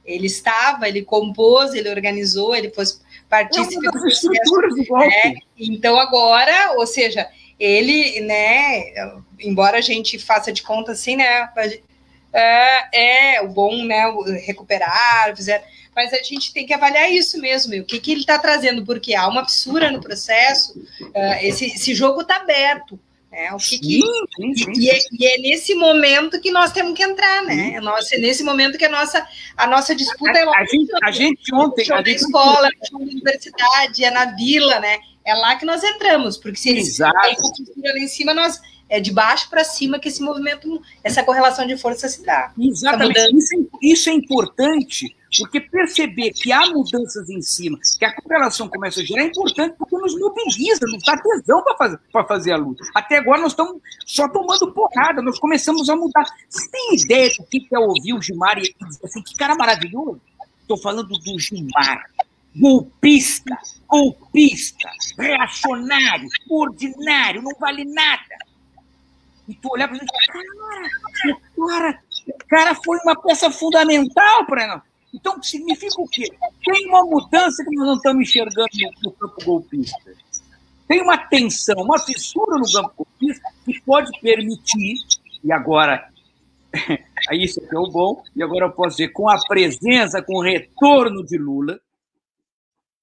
Ele estava, ele compôs, ele organizou, ele foi partícipe é do processo. Do golpe. Né? Então agora, ou seja, ele, né, embora a gente faça de conta assim, né, é, é o bom, né, recuperar, fizer, mas a gente tem que avaliar isso mesmo, o que, que ele está trazendo, porque há uma fissura no processo, uh, esse, esse jogo está aberto. Né? O que, que sim, sim, E, é, e, é, nesse momento que nós temos que entrar, né? É, nossa, é nesse momento que a nossa, a nossa disputa a, é a, gente, a gente ontem. A gente escola, na universidade, é na vila, né? É lá que nós entramos, porque se eles lá em cima, nós é de baixo para cima que esse movimento, essa correlação de força se dá. Exatamente. Isso é, isso é importante porque perceber que há mudanças em cima, que a correlação começa a gerar, é importante porque nos mobiliza, nos dá tesão para fazer, fazer a luta. Até agora nós estamos só tomando porrada, nós começamos a mudar. Você tem ideia do que é ouvir o Gilmar e dizer assim, que cara maravilhoso? Estou falando do Gilmar. Golpista, golpista, reacionário, ordinário, não vale nada. E tu olhar para ele e cara, cara, cara foi uma peça fundamental para nós. Então, significa o quê? Tem uma mudança que nós não estamos enxergando no, campo golpista. Tem uma tensão, uma fissura no campo golpista que pode permitir, e agora, isso é o bom, e agora eu posso dizer, com a presença, com o retorno de Lula,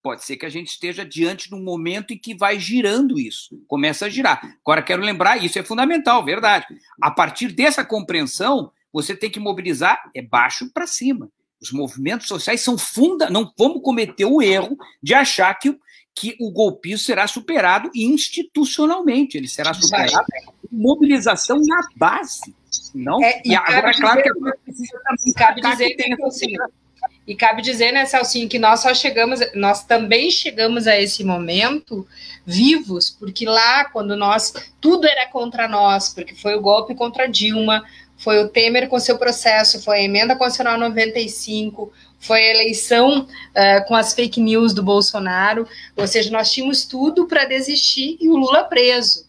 pode ser que a gente esteja diante de um momento em que vai girando isso, começa a girar. Agora, quero lembrar, isso é fundamental, verdade. A partir dessa compreensão, você tem que mobilizar é baixo para cima. Os movimentos sociais são funda, não vamos cometer o erro de achar que, que o golpismo será superado institucionalmente, ele será superado com mobilização na base. Não? É, e, agora, claro que agora precisa também cabe dizer que tem assim, e cabe dizer, né, Celcinho, que nós só chegamos, nós também chegamos a esse momento vivos, porque lá, quando nós, tudo era contra nós, porque foi o golpe contra Dilma, foi o Temer com seu processo, foi a emenda constitucional 95, foi a eleição uh, com as fake news do Bolsonaro, ou seja, nós tínhamos tudo para desistir e o Lula preso.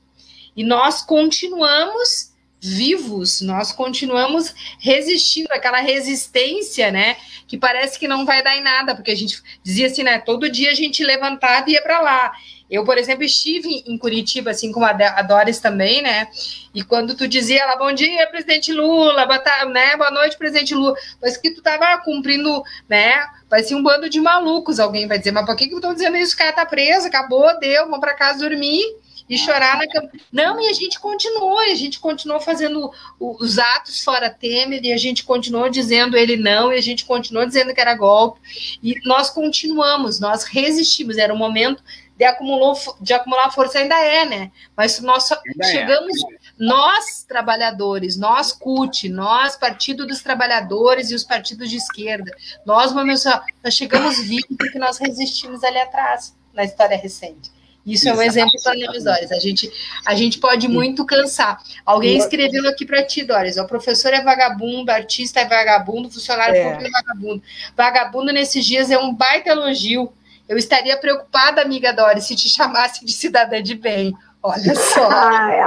E nós continuamos vivos, nós continuamos resistindo, aquela resistência, né, que parece que não vai dar em nada, porque a gente dizia assim, né, todo dia a gente levantava e ia para lá. Eu, por exemplo, estive em Curitiba, assim como a Doris também, né? E quando tu dizia lá, bom dia, presidente Lula, boa, né? boa noite, presidente Lula, parece que tu tava cumprindo, né? Parecia um bando de malucos, alguém vai dizer, mas por que que estão dizendo isso? O cara tá preso, acabou, deu, vamos para casa dormir e chorar na cama. Não, e a gente continuou, a gente continuou fazendo os atos fora Temer, e a gente continuou dizendo ele não, e a gente continuou dizendo que era golpe, e nós continuamos, nós resistimos, era um momento de, acumulou, de acumular força ainda é, né? Mas nós é. chegamos, é. nós trabalhadores, nós CUT, nós Partido dos Trabalhadores e os partidos de esquerda, nós, nós chegamos vivos porque nós resistimos ali atrás, na história recente. Isso é um exemplo para nós, Doris. A gente, a gente pode muito cansar. Alguém escreveu aqui para ti, Doris. O professor é vagabundo, artista é vagabundo, funcionário é. público é vagabundo. Vagabundo nesses dias é um baita elogio eu estaria preocupada, amiga Dori, se te chamasse de cidadã de bem. Olha só. Ah, é.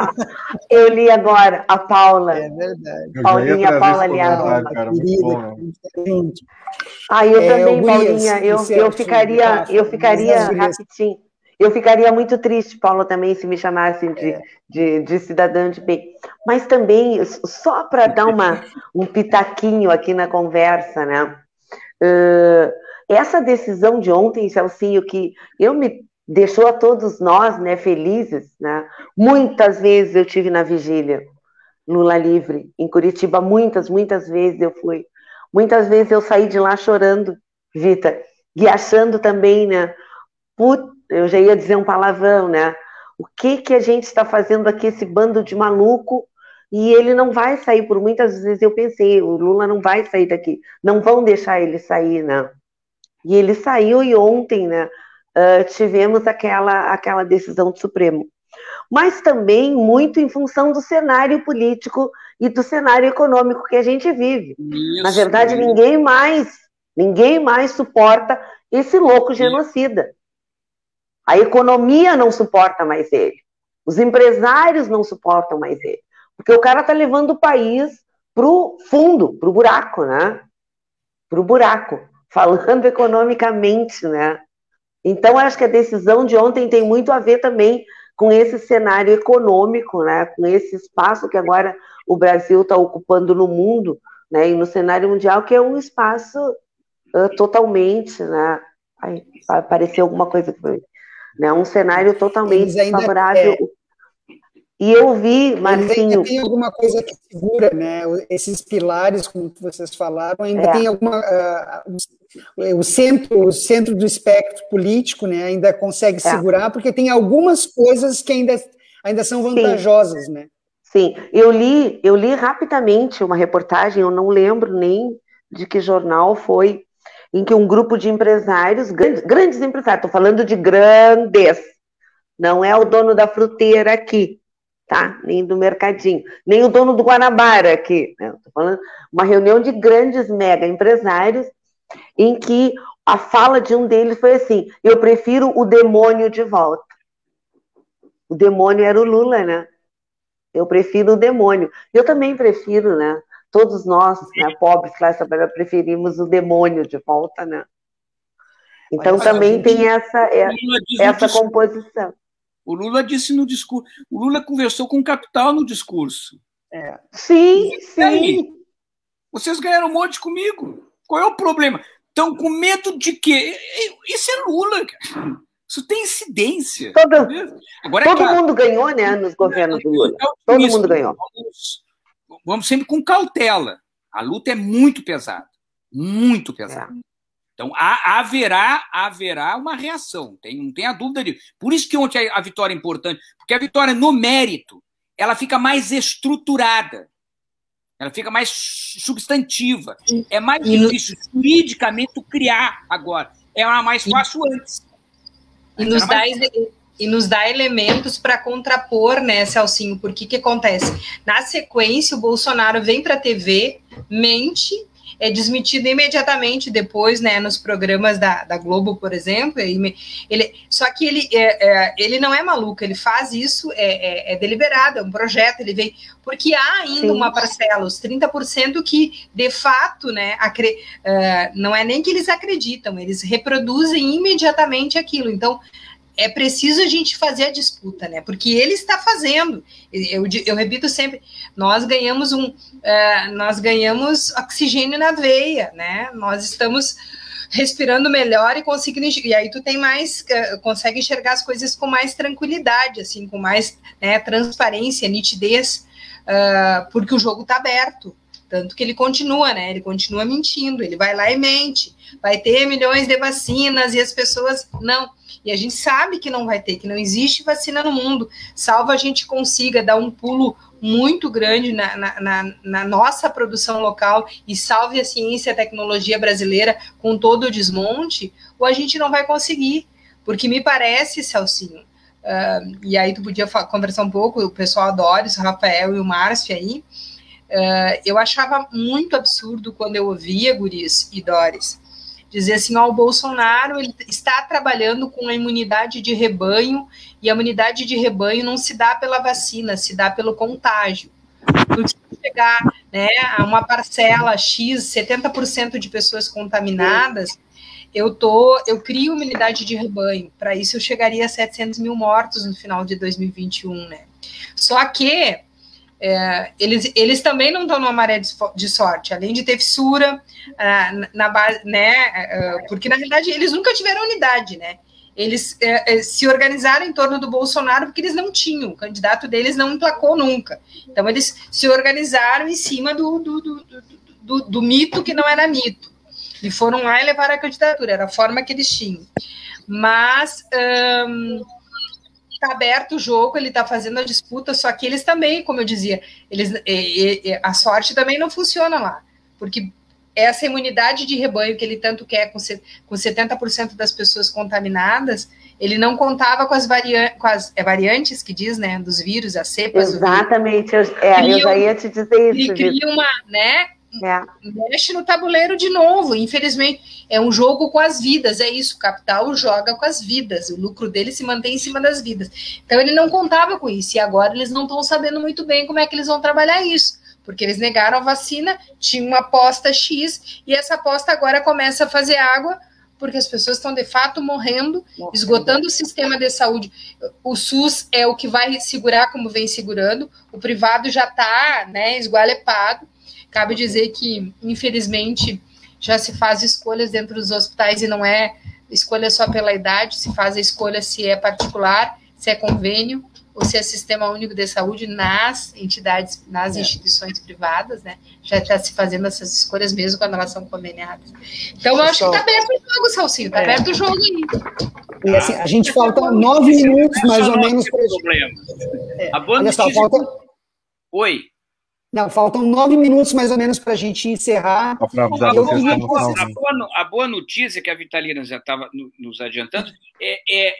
Eu li agora a Paula. É verdade. Paulinha, a Paula ali. Ah, eu é, também, Paulinha. Eu, eu ficaria, eu ficaria rapidinho. Eu ficaria muito triste, Paulo, também, se me chamassem de, é. de, de cidadã de bem. Mas também, só para dar uma, um pitaquinho aqui na conversa, né? Uh, essa decisão de ontem, Celcinho, que eu me deixou a todos nós né, felizes, né? Muitas vezes eu tive na vigília Lula livre em Curitiba, muitas, muitas vezes eu fui. Muitas vezes eu saí de lá chorando, Vita, e achando também, né? Put, eu já ia dizer um palavrão, né? O que que a gente está fazendo aqui, esse bando de maluco? E ele não vai sair, por muitas vezes eu pensei, o Lula não vai sair daqui, não vão deixar ele sair, né? E ele saiu e ontem, né? Uh, tivemos aquela, aquela decisão do Supremo. Mas também muito em função do cenário político e do cenário econômico que a gente vive. Isso, Na verdade, ninguém mais, ninguém mais suporta esse louco genocida. A economia não suporta mais ele. Os empresários não suportam mais ele. Porque o cara está levando o país para o fundo, para o buraco, né? Para o buraco. Falando economicamente, né? Então, acho que a decisão de ontem tem muito a ver também com esse cenário econômico, né? Com esse espaço que agora o Brasil está ocupando no mundo, né? E no cenário mundial, que é um espaço uh, totalmente, né? Ai, apareceu alguma coisa que foi né? Um cenário totalmente favorável. É... E eu vi, Marcinho. Tem alguma coisa que segura, né? Esses pilares, como vocês falaram, ainda é. tem alguma. Uh, o, centro, o centro do espectro político, né? Ainda consegue é. segurar, porque tem algumas coisas que ainda, ainda são vantajosas, Sim. né? Sim, eu li, eu li rapidamente uma reportagem, eu não lembro nem de que jornal foi, em que um grupo de empresários, grandes, grandes empresários, estou falando de grandes, não é o dono da fruteira aqui, tá? Nem do mercadinho, nem o dono do Guanabara aqui. Né? Estou falando uma reunião de grandes mega empresários em que a fala de um deles foi assim: eu prefiro o demônio de volta. O demônio era o Lula, né? Eu prefiro o demônio. Eu também prefiro, né? Todos nós, né, pobres, classe trabalhadora, preferimos o demônio de volta, né? Então também gente, tem essa, é, essa composição. O Lula disse no discurso. O Lula conversou com o capital no discurso. É. Sim, e sim. Aí, vocês ganharam um monte comigo. Qual é o problema? Estão com medo de quê? Isso é Lula. Isso tem incidência. Todo, Agora, todo é mundo ganhou, né, nos governos do Lula. Todo mundo ganhou. Vamos, vamos sempre com cautela. A luta é muito pesada, muito pesada. É. Então há, haverá, haverá uma reação, tem, não tem a dúvida disso. Por isso que ontem a, a vitória é importante, porque a vitória no mérito ela fica mais estruturada, ela fica mais substantiva. É mais difícil juridicamente criar agora. Era mais fácil antes. E nos, dá, e nos dá elementos para contrapor, né, Celcinho? Porque que acontece? Na sequência, o Bolsonaro vem para a TV, mente, é desmentido imediatamente depois, né, nos programas da, da Globo, por exemplo. Ele, ele só que ele, é, é, ele não é maluco, ele faz isso, é, é, é deliberado, é um projeto, ele vem. Porque há ainda Sim. uma parcela, os 30% que, de fato, né, acre, uh, não é nem que eles acreditam, eles reproduzem imediatamente aquilo. Então, é preciso a gente fazer a disputa, né? Porque ele está fazendo. Eu, eu repito sempre, nós ganhamos um, uh, nós ganhamos oxigênio na veia, né? Nós estamos respirando melhor e conseguindo e aí tu tem mais uh, consegue enxergar as coisas com mais tranquilidade, assim, com mais né, transparência, nitidez, uh, porque o jogo está aberto. Tanto que ele continua, né? Ele continua mentindo, ele vai lá e mente. Vai ter milhões de vacinas e as pessoas não e a gente sabe que não vai ter, que não existe vacina no mundo, salvo a gente consiga dar um pulo muito grande na, na, na, na nossa produção local e salve a ciência e a tecnologia brasileira com todo o desmonte, ou a gente não vai conseguir. Porque me parece, Celcinho, uh, e aí tu podia conversar um pouco, o pessoal adora, o Rafael e o Márcio aí, uh, eu achava muito absurdo quando eu ouvia, Guris e Dores, dizer assim, ó, o Bolsonaro ele está trabalhando com a imunidade de rebanho e a imunidade de rebanho não se dá pela vacina, se dá pelo contágio. Porque se chegar né, a uma parcela X, 70% de pessoas contaminadas, eu tô, eu crio uma unidade de rebanho. Para isso eu chegaria a 700 mil mortos no final de 2021, né? Só que é, eles, eles também não estão numa maré de, de, sorte, além de ter fissura ah, na base, né? Ah, porque na verdade eles nunca tiveram unidade, né? Eles é, é, se organizaram em torno do Bolsonaro porque eles não tinham, o candidato deles não emplacou nunca. Então eles se organizaram em cima do, do, do, do, do mito que não era mito. E foram lá e levaram a candidatura, era a forma que eles tinham. Mas está aberto o jogo, ele está fazendo a disputa, só que eles também, como eu dizia, eles, a sorte também não funciona lá, porque essa imunidade de rebanho que ele tanto quer com, com 70% das pessoas contaminadas, ele não contava com as, variantes, com as é, variantes que diz, né, dos vírus, as cepas. Exatamente, eu, é, eu já ia te dizer isso. Ele cria uma, né, é. mexe no tabuleiro de novo. Infelizmente, é um jogo com as vidas, é isso. O capital joga com as vidas, o lucro dele se mantém em cima das vidas. Então, ele não contava com isso, e agora eles não estão sabendo muito bem como é que eles vão trabalhar isso. Porque eles negaram a vacina, tinha uma aposta X, e essa aposta agora começa a fazer água, porque as pessoas estão de fato morrendo, esgotando o sistema de saúde. O SUS é o que vai segurar como vem segurando, o privado já está né, esgualepado. Cabe dizer que, infelizmente, já se faz escolhas dentro dos hospitais e não é escolha só pela idade, se faz a escolha se é particular, se é convênio ou se é sistema único de saúde nas entidades, nas é. instituições privadas, né? Já está se fazendo essas escolhas mesmo quando elas são conveniadas. Então, eu acho que está aberto o jogo, Salsinho, está é. aberto o jogo aí. E assim, a gente falta nove minutos, mais ou menos, para. É. A boa notícia... falta... Oi. Não, faltam nove minutos mais ou menos para a gente encerrar. A, boa, a, boa, notícia que a Vitalina já estava nos adiantando é, é,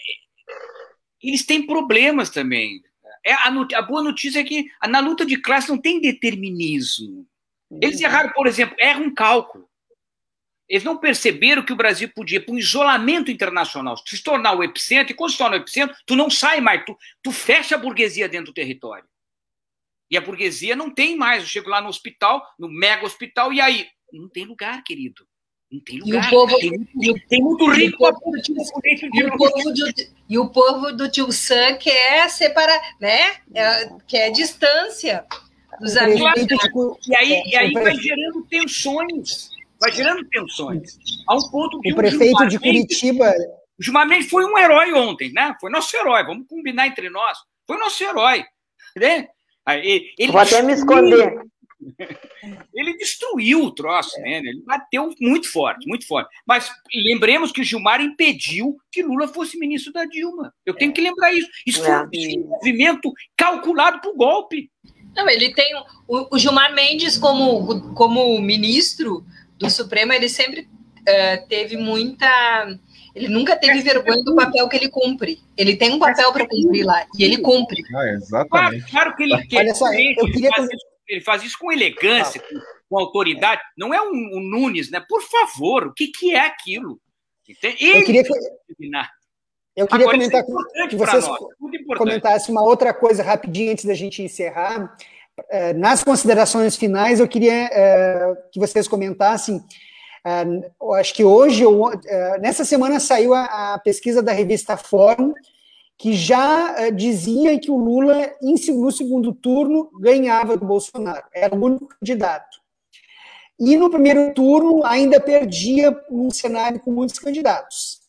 eles têm problemas também. É, a, a, boa notícia é que na luta de classe não tem determinismo. Eles erraram, por exemplo, erram um cálculo. Eles não perceberam que o Brasil podia, por um isolamento internacional, se tornar o epicentro, e quando se torna o epicentro, tu não sai mais, tu, tu fecha a burguesia dentro do território. E a burguesia não tem mais. Eu chego lá no hospital, no mega hospital, e aí? Não tem lugar, querido. Não tem lugar. E o povo, tem, tem muito rico para e, o povo do, e o povo do tio Sam quer separar, né? É, quer distância dos amigos. E aí, e aí vai gerando tensões. Vai gerando tensões. A um ponto que o prefeito de Curitiba. O Gilmar Mendes foi um herói ontem, né? Foi nosso herói. Vamos combinar entre nós. Foi nosso herói. Né? Ele Vou até me esconder. Ele destruiu o troço, né? Ele bateu muito forte, muito forte. Mas lembremos que o Gilmar impediu que Lula fosse ministro da Dilma. Eu tenho que lembrar isso. Isso foi um movimento calculado para o golpe. Não, ele tem o, o, Gilmar Mendes como como ministro do Supremo, ele sempre uh, teve muita ele nunca teve vergonha do papel que ele cumpre. Ele tem um papel para cumprir lá e ele cumpre. Ah, exatamente. Claro, claro que ele, que Olha só, eu queria... faz isso, ele faz isso com elegância, ah. com, com, autoridade. Não é um, um, Nunes, né? Por favor, o que, que é aquilo? Ele eu queria, eu queria Agora, comentar é que vocês comentassem uma outra coisa rapidinho antes da gente encerrar. Eh, nas considerações finais, eu queria eh, que vocês comentassem eu acho que hoje, é, nessa semana, saiu a, a pesquisa da revista Fórum, que já é, dizia que o Lula, no segundo turno, ganhava do Bolsonaro, era o único candidato. E no primeiro turno, ainda perdia um cenário com muitos candidatos.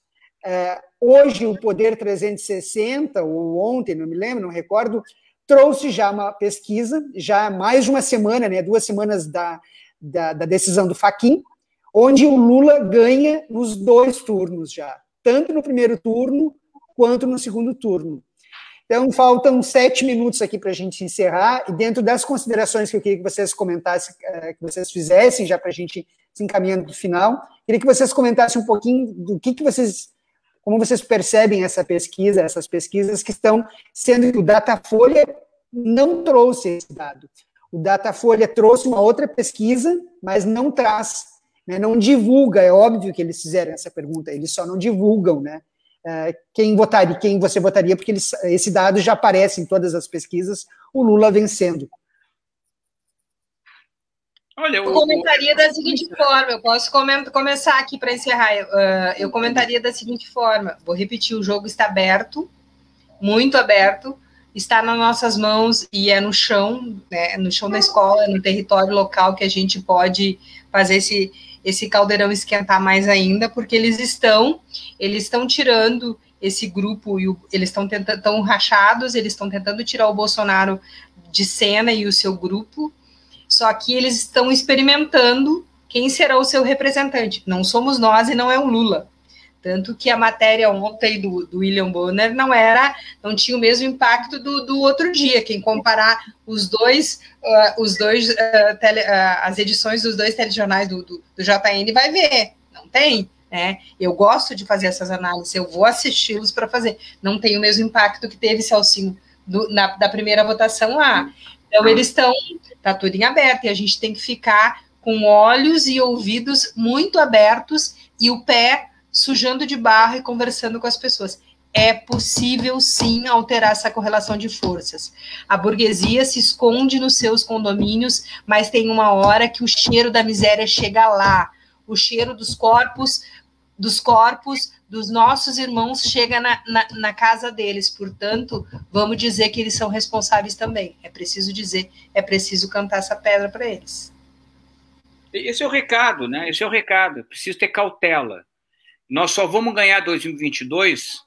É, hoje, o Poder 360, ou ontem, não me lembro, não recordo, trouxe já uma pesquisa, já mais de uma semana, né, duas semanas da, da, da decisão do Faquin, onde o Lula ganha nos dois turnos já, tanto no primeiro turno quanto no segundo turno. Então, faltam sete minutos aqui para a gente encerrar, e dentro das considerações que eu queria que vocês comentassem, eh, que vocês fizessem, já para a gente se encaminhando para o final, queria que vocês comentassem um pouquinho do que, que vocês, como vocês percebem essa pesquisa, essas pesquisas que estão sendo, o Datafolha não trouxe esse dado. O Datafolha trouxe uma outra pesquisa, mas não traz né, não divulga, é óbvio que eles fizeram essa pergunta, eles só não divulgam, né? É, quem votaria, quem você votaria, porque eles, esse dado já aparece em todas as pesquisas, o Lula vencendo. Olha, eu, comentaria da seguinte forma, eu posso começar aqui para encerrar. Uh, eu comentaria da seguinte forma: vou repetir, o jogo está aberto, muito aberto, está nas nossas mãos e é no chão, né, no chão da escola, no território local que a gente pode fazer esse, esse caldeirão esquentar mais ainda, porque eles estão, eles estão tirando esse grupo e o, eles estão tão rachados, eles estão tentando tirar o Bolsonaro de cena e o seu grupo só que eles estão experimentando quem será o seu representante. Não somos nós e não é o Lula. Tanto que a matéria ontem do, do William Bonner não era, não tinha o mesmo impacto do, do outro dia. Quem comparar os dois, uh, os dois uh, tele, uh, as edições dos dois telejornais do, do, do JN vai ver. Não tem. Né? Eu gosto de fazer essas análises, eu vou assisti-los para fazer. Não tem o mesmo impacto que teve Celcinho na, da primeira votação lá. Então, eles estão, tá tudo em aberto, e a gente tem que ficar com olhos e ouvidos muito abertos e o pé sujando de barro e conversando com as pessoas. É possível sim alterar essa correlação de forças. A burguesia se esconde nos seus condomínios, mas tem uma hora que o cheiro da miséria chega lá. O cheiro dos corpos, dos corpos dos nossos irmãos chega na, na, na, casa deles. Portanto, vamos dizer que eles são responsáveis também. É preciso dizer, é preciso cantar essa pedra para eles. Esse é o recado, né? Esse é o recado. Preciso ter cautela. Nós só vamos ganhar 2022.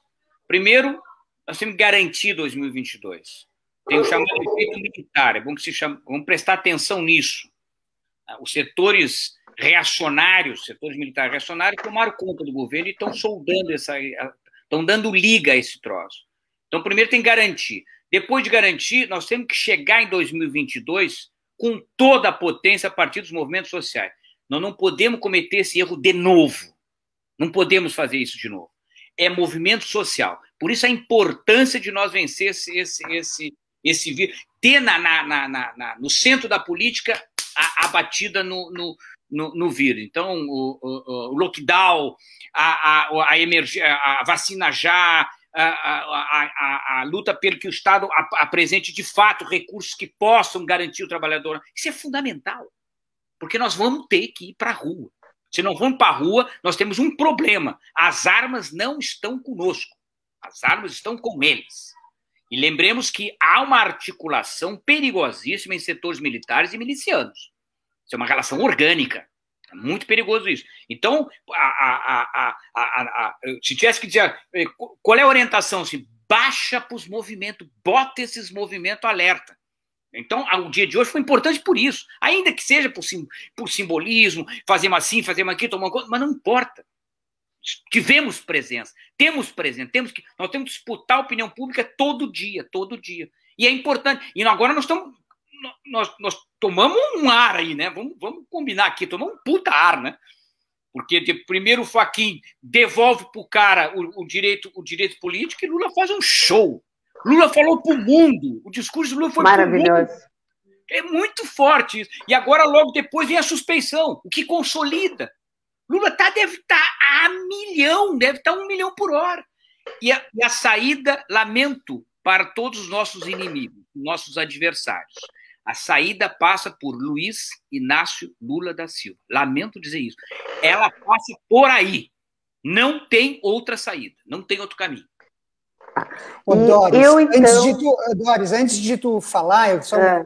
Primeiro, nós temos que garantir 2022. Tem o chamado efeito militar. É bom que se chame, vamos prestar atenção nisso. Os setores reacionários, setores militares reacionários, tomaram conta do governo e estão soldando essa. estão dando liga a esse troço. Então, primeiro tem que garantir. Depois de garantir, nós temos que chegar em 2022 com toda a potência a partir dos movimentos sociais. Nós não podemos cometer esse erro de novo. Não podemos fazer isso de novo. É movimento social. Por isso a importância de nós vencer esse, esse, esse, esse vírus. Ter na, na, na, na, no centro da política a, a batida no, no, no, no vírus. Então, o, o, o lockdown, a, a, a, emerg... a vacina já, a, a, a, a, luta pelo que o Estado apresente de fato recursos que possam garantir o trabalhador. Isso é fundamental, porque nós vamos ter que ir para a rua. Se não vamos para a rua, nós temos um problema. As armas não estão conosco, as armas estão com eles. E lembremos que há uma articulação perigosíssima em setores militares e milicianos. Isso é uma relação orgânica. É muito perigoso isso. Então, a, a, a, se tivesse que dizer eh, qual é a orientação, assim, baixa para os movimentos, bota esses movimentos alerta. Então, o dia de hoje foi importante por isso. Ainda que seja por, sim, por simbolismo, fazemos assim, fazemos aqui, tomamos conta, mas não importa. Tivemos presença, temos presença, temos que, nós temos que disputar a opinião pública todo dia, todo dia. E é importante. E agora nós estamos nós, nós tomamos um ar aí, né? Vamos, vamos combinar aqui, tomamos um puta ar, né? Porque de, primeiro o Faquin devolve para o cara o direito, o direito político e Lula faz um show. Lula falou para o mundo. O discurso do Lula foi maravilhoso. É muito forte isso. E agora, logo depois, vem a suspeição, o que consolida. Lula tá, deve estar tá a milhão, deve estar tá um milhão por hora. E a, e a saída, lamento, para todos os nossos inimigos, nossos adversários. A saída passa por Luiz Inácio Lula da Silva. Lamento dizer isso. Ela passa por aí. Não tem outra saída, não tem outro caminho. Ô, Doris, eu, então... antes de tu, Doris, antes de tu falar, eu só é.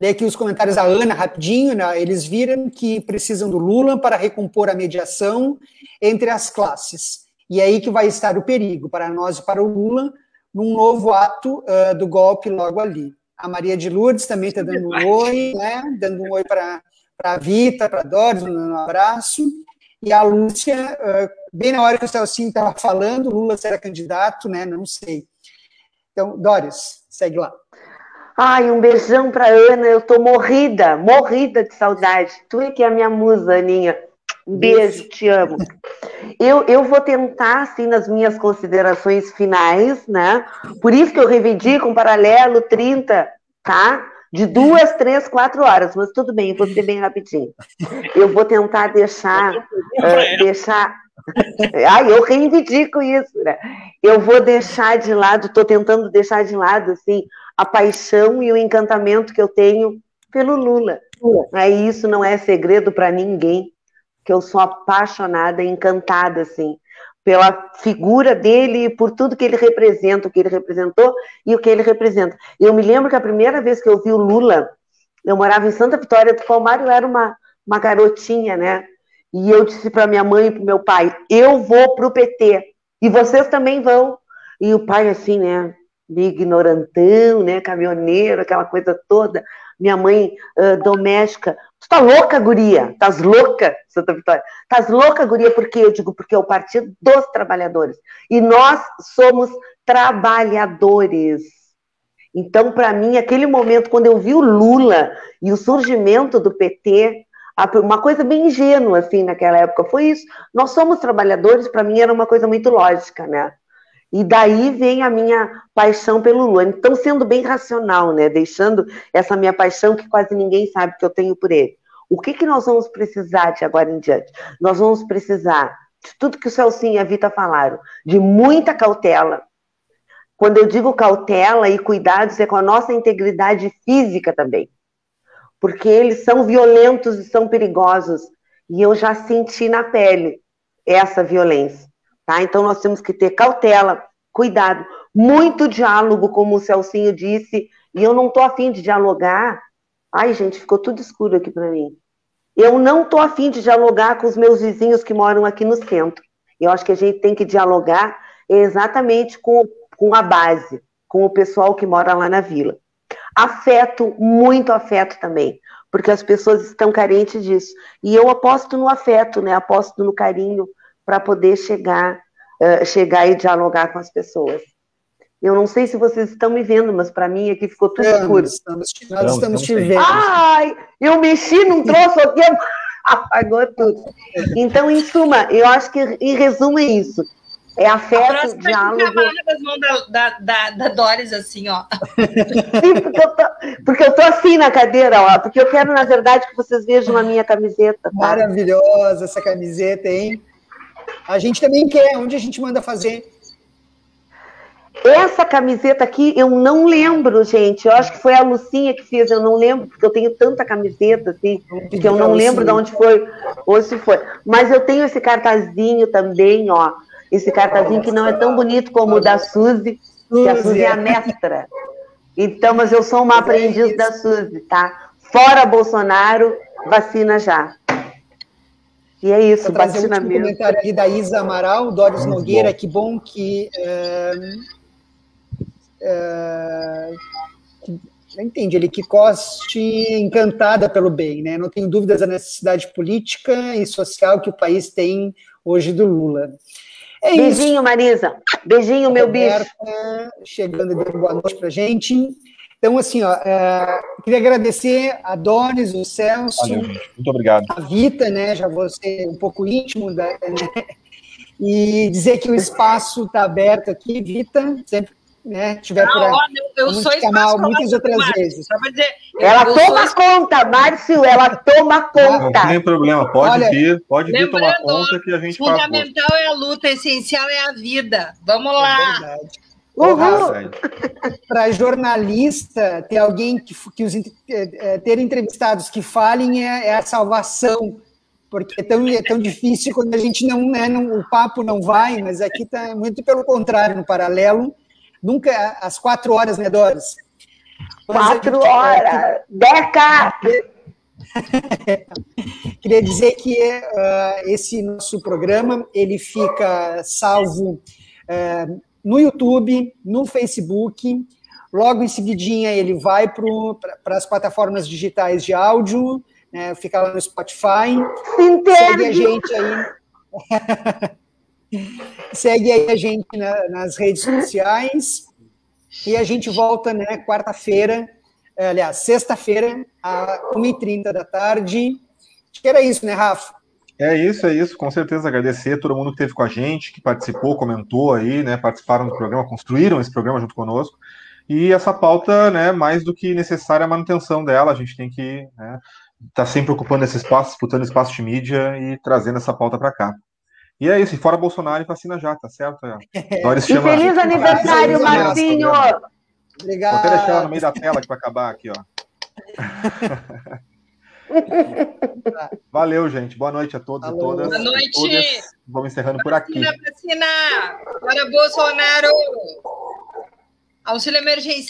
ler aqui os comentários da Ana rapidinho, né? eles viram que precisam do Lula para recompor a mediação entre as classes. E é aí que vai estar o perigo para nós e para o Lula num novo ato uh, do golpe logo ali. A Maria de Lourdes também está dando um oi, né? Dando um oi para a Vita, para a Doris, um abraço. E a Lúcia, bem na hora que o Celcinho estava falando, Lula será candidato, né? Não sei. Então, Doris, segue lá. Ai, um beijão para Ana. Eu tô morrida, morrida de saudade. Tu é que é a minha musa, Aninha. Um beijo, te amo. Eu, eu vou tentar, assim, nas minhas considerações finais, né? Por isso que eu reivindico um paralelo 30, tá? De duas, três, quatro horas, mas tudo bem, eu vou ser bem rapidinho. Eu vou tentar deixar. Uh, deixar. Ai, eu reivindico isso, né? Eu vou deixar de lado, estou tentando deixar de lado, assim, a paixão e o encantamento que eu tenho pelo Lula. Aí isso não é segredo para ninguém, que eu sou apaixonada, encantada, assim, pela figura dele e por tudo que ele representa, o que ele representou e o que ele representa. Eu me lembro que a primeira vez que eu vi o Lula, eu morava em Santa Vitória do Palmar, eu era uma, uma garotinha, né? E eu disse para minha mãe e para meu pai: eu vou para o PT e vocês também vão. E o pai, assim, né? Meio ignorantão, né? Caminhoneiro, aquela coisa toda. Minha mãe uh, doméstica. Tu tá louca, guria? Tás louca, Santa Vitória? Tás louca, guria? Por quê? Eu digo, porque é o Partido dos Trabalhadores. E nós somos trabalhadores. Então, para mim, aquele momento, quando eu vi o Lula e o surgimento do PT, uma coisa bem ingênua, assim, naquela época, foi isso. Nós somos trabalhadores, para mim era uma coisa muito lógica, né? E daí vem a minha paixão pelo Lula. Então, sendo bem racional, né? Deixando essa minha paixão que quase ninguém sabe que eu tenho por ele. O que, que nós vamos precisar de agora em diante? Nós vamos precisar de tudo que o Celcinho e a Vita falaram, de muita cautela. Quando eu digo cautela e cuidados, é com a nossa integridade física também porque eles são violentos e são perigosos. E eu já senti na pele essa violência. Tá? Então nós temos que ter cautela, cuidado, muito diálogo, como o Celcinho disse, e eu não estou afim de dialogar. Ai, gente, ficou tudo escuro aqui para mim. Eu não estou afim de dialogar com os meus vizinhos que moram aqui no centro. Eu acho que a gente tem que dialogar exatamente com, com a base, com o pessoal que mora lá na vila. Afeto, muito afeto também, porque as pessoas estão carentes disso. E eu aposto no afeto, né? Aposto no carinho para poder chegar, uh, chegar e dialogar com as pessoas. Eu não sei se vocês estão me vendo, mas para mim aqui ficou tudo estamos, escuro. Estamos, nós estamos te vendo. Ai, eu mexi num troço aqui, apagou tudo. Então, em suma, eu acho que em resumo é isso. É afeto, diálogo. das mãos da, da, da, da Doris, assim, ó. Sim, porque eu, tô, porque eu tô assim na cadeira, ó. Porque eu quero, na verdade, que vocês vejam a minha camiseta. Tá? Maravilhosa essa camiseta, hein? A gente também quer. Onde a gente manda fazer? Essa camiseta aqui, eu não lembro, gente. Eu acho que foi a Lucinha que fez, eu não lembro, porque eu tenho tanta camiseta, assim, que eu não lembro de onde foi ou se foi. Mas eu tenho esse cartazinho também, ó esse cartazinho que não é tão bonito como o da Suzy, que a Suzy é a mestra. Então, mas eu sou uma é aprendiz da Suzy, tá? Fora Bolsonaro, vacina já. E é isso, vacina mesmo. Um comentário aqui da Isa Amaral, Doris Nogueira, que bom que. É, é, entende ele que Coste encantada pelo bem, né? Não tenho dúvidas da necessidade política e social que o país tem hoje do Lula. É Beijinho, isso. Marisa. Beijinho, meu Roberta, bicho. Chegando e dando boa noite pra gente. Então, assim, ó, é, queria agradecer a Doris, o Celso. Valeu, Muito obrigado. A Vita, né? Já vou ser um pouco íntimo da, né, e dizer que o espaço está aberto aqui, Vita, sempre né, tiver por aí. Eu, eu sou canal muitas outras Márcio, vezes. Dizer, ela toma sou... conta, Márcio, ela toma conta. Não tem problema, pode Olha, vir, pode vir tomar conta que a gente. Fundamental é a luta, essencial é a vida. Vamos lá. É Para jornalista, ter alguém que, que os é, é, ter entrevistados que falem é, é, a salvação, porque é tão, é tão difícil quando a gente não, né, não, o papo não vai, mas aqui está muito pelo contrário, no paralelo Nunca às quatro horas, né, Doris? Quatro horas! Deca! Queria dizer que uh, esse nosso programa ele fica salvo uh, no YouTube, no Facebook. Logo em seguidinha ele vai para as plataformas digitais de áudio, né, fica lá no Spotify. Entende. Segue a gente aí. Segue aí a gente na, nas redes sociais. E a gente volta, né, quarta-feira, é, aliás, sexta-feira, às 1h30 da tarde. Acho que era isso, né, Rafa? É isso, é isso, com certeza agradecer a todo mundo que esteve com a gente, que participou, comentou aí, né, participaram do programa, construíram esse programa junto conosco. E essa pauta, né, mais do que necessária a manutenção dela, a gente tem que né, tá sempre ocupando esse espaço, disputando espaço de mídia e trazendo essa pauta para cá. E é isso, fora Bolsonaro e vacina já, tá certo? É. É. E chama... feliz aniversário, Marcinho! Obrigado. Vou até deixar ela no meio da tela que para acabar aqui, ó. Valeu, gente. Boa noite a todos e todas. Boa noite. Todas. Vamos encerrando por aqui. Vacina, vacina. Para Bolsonaro. Auxílio emergencial.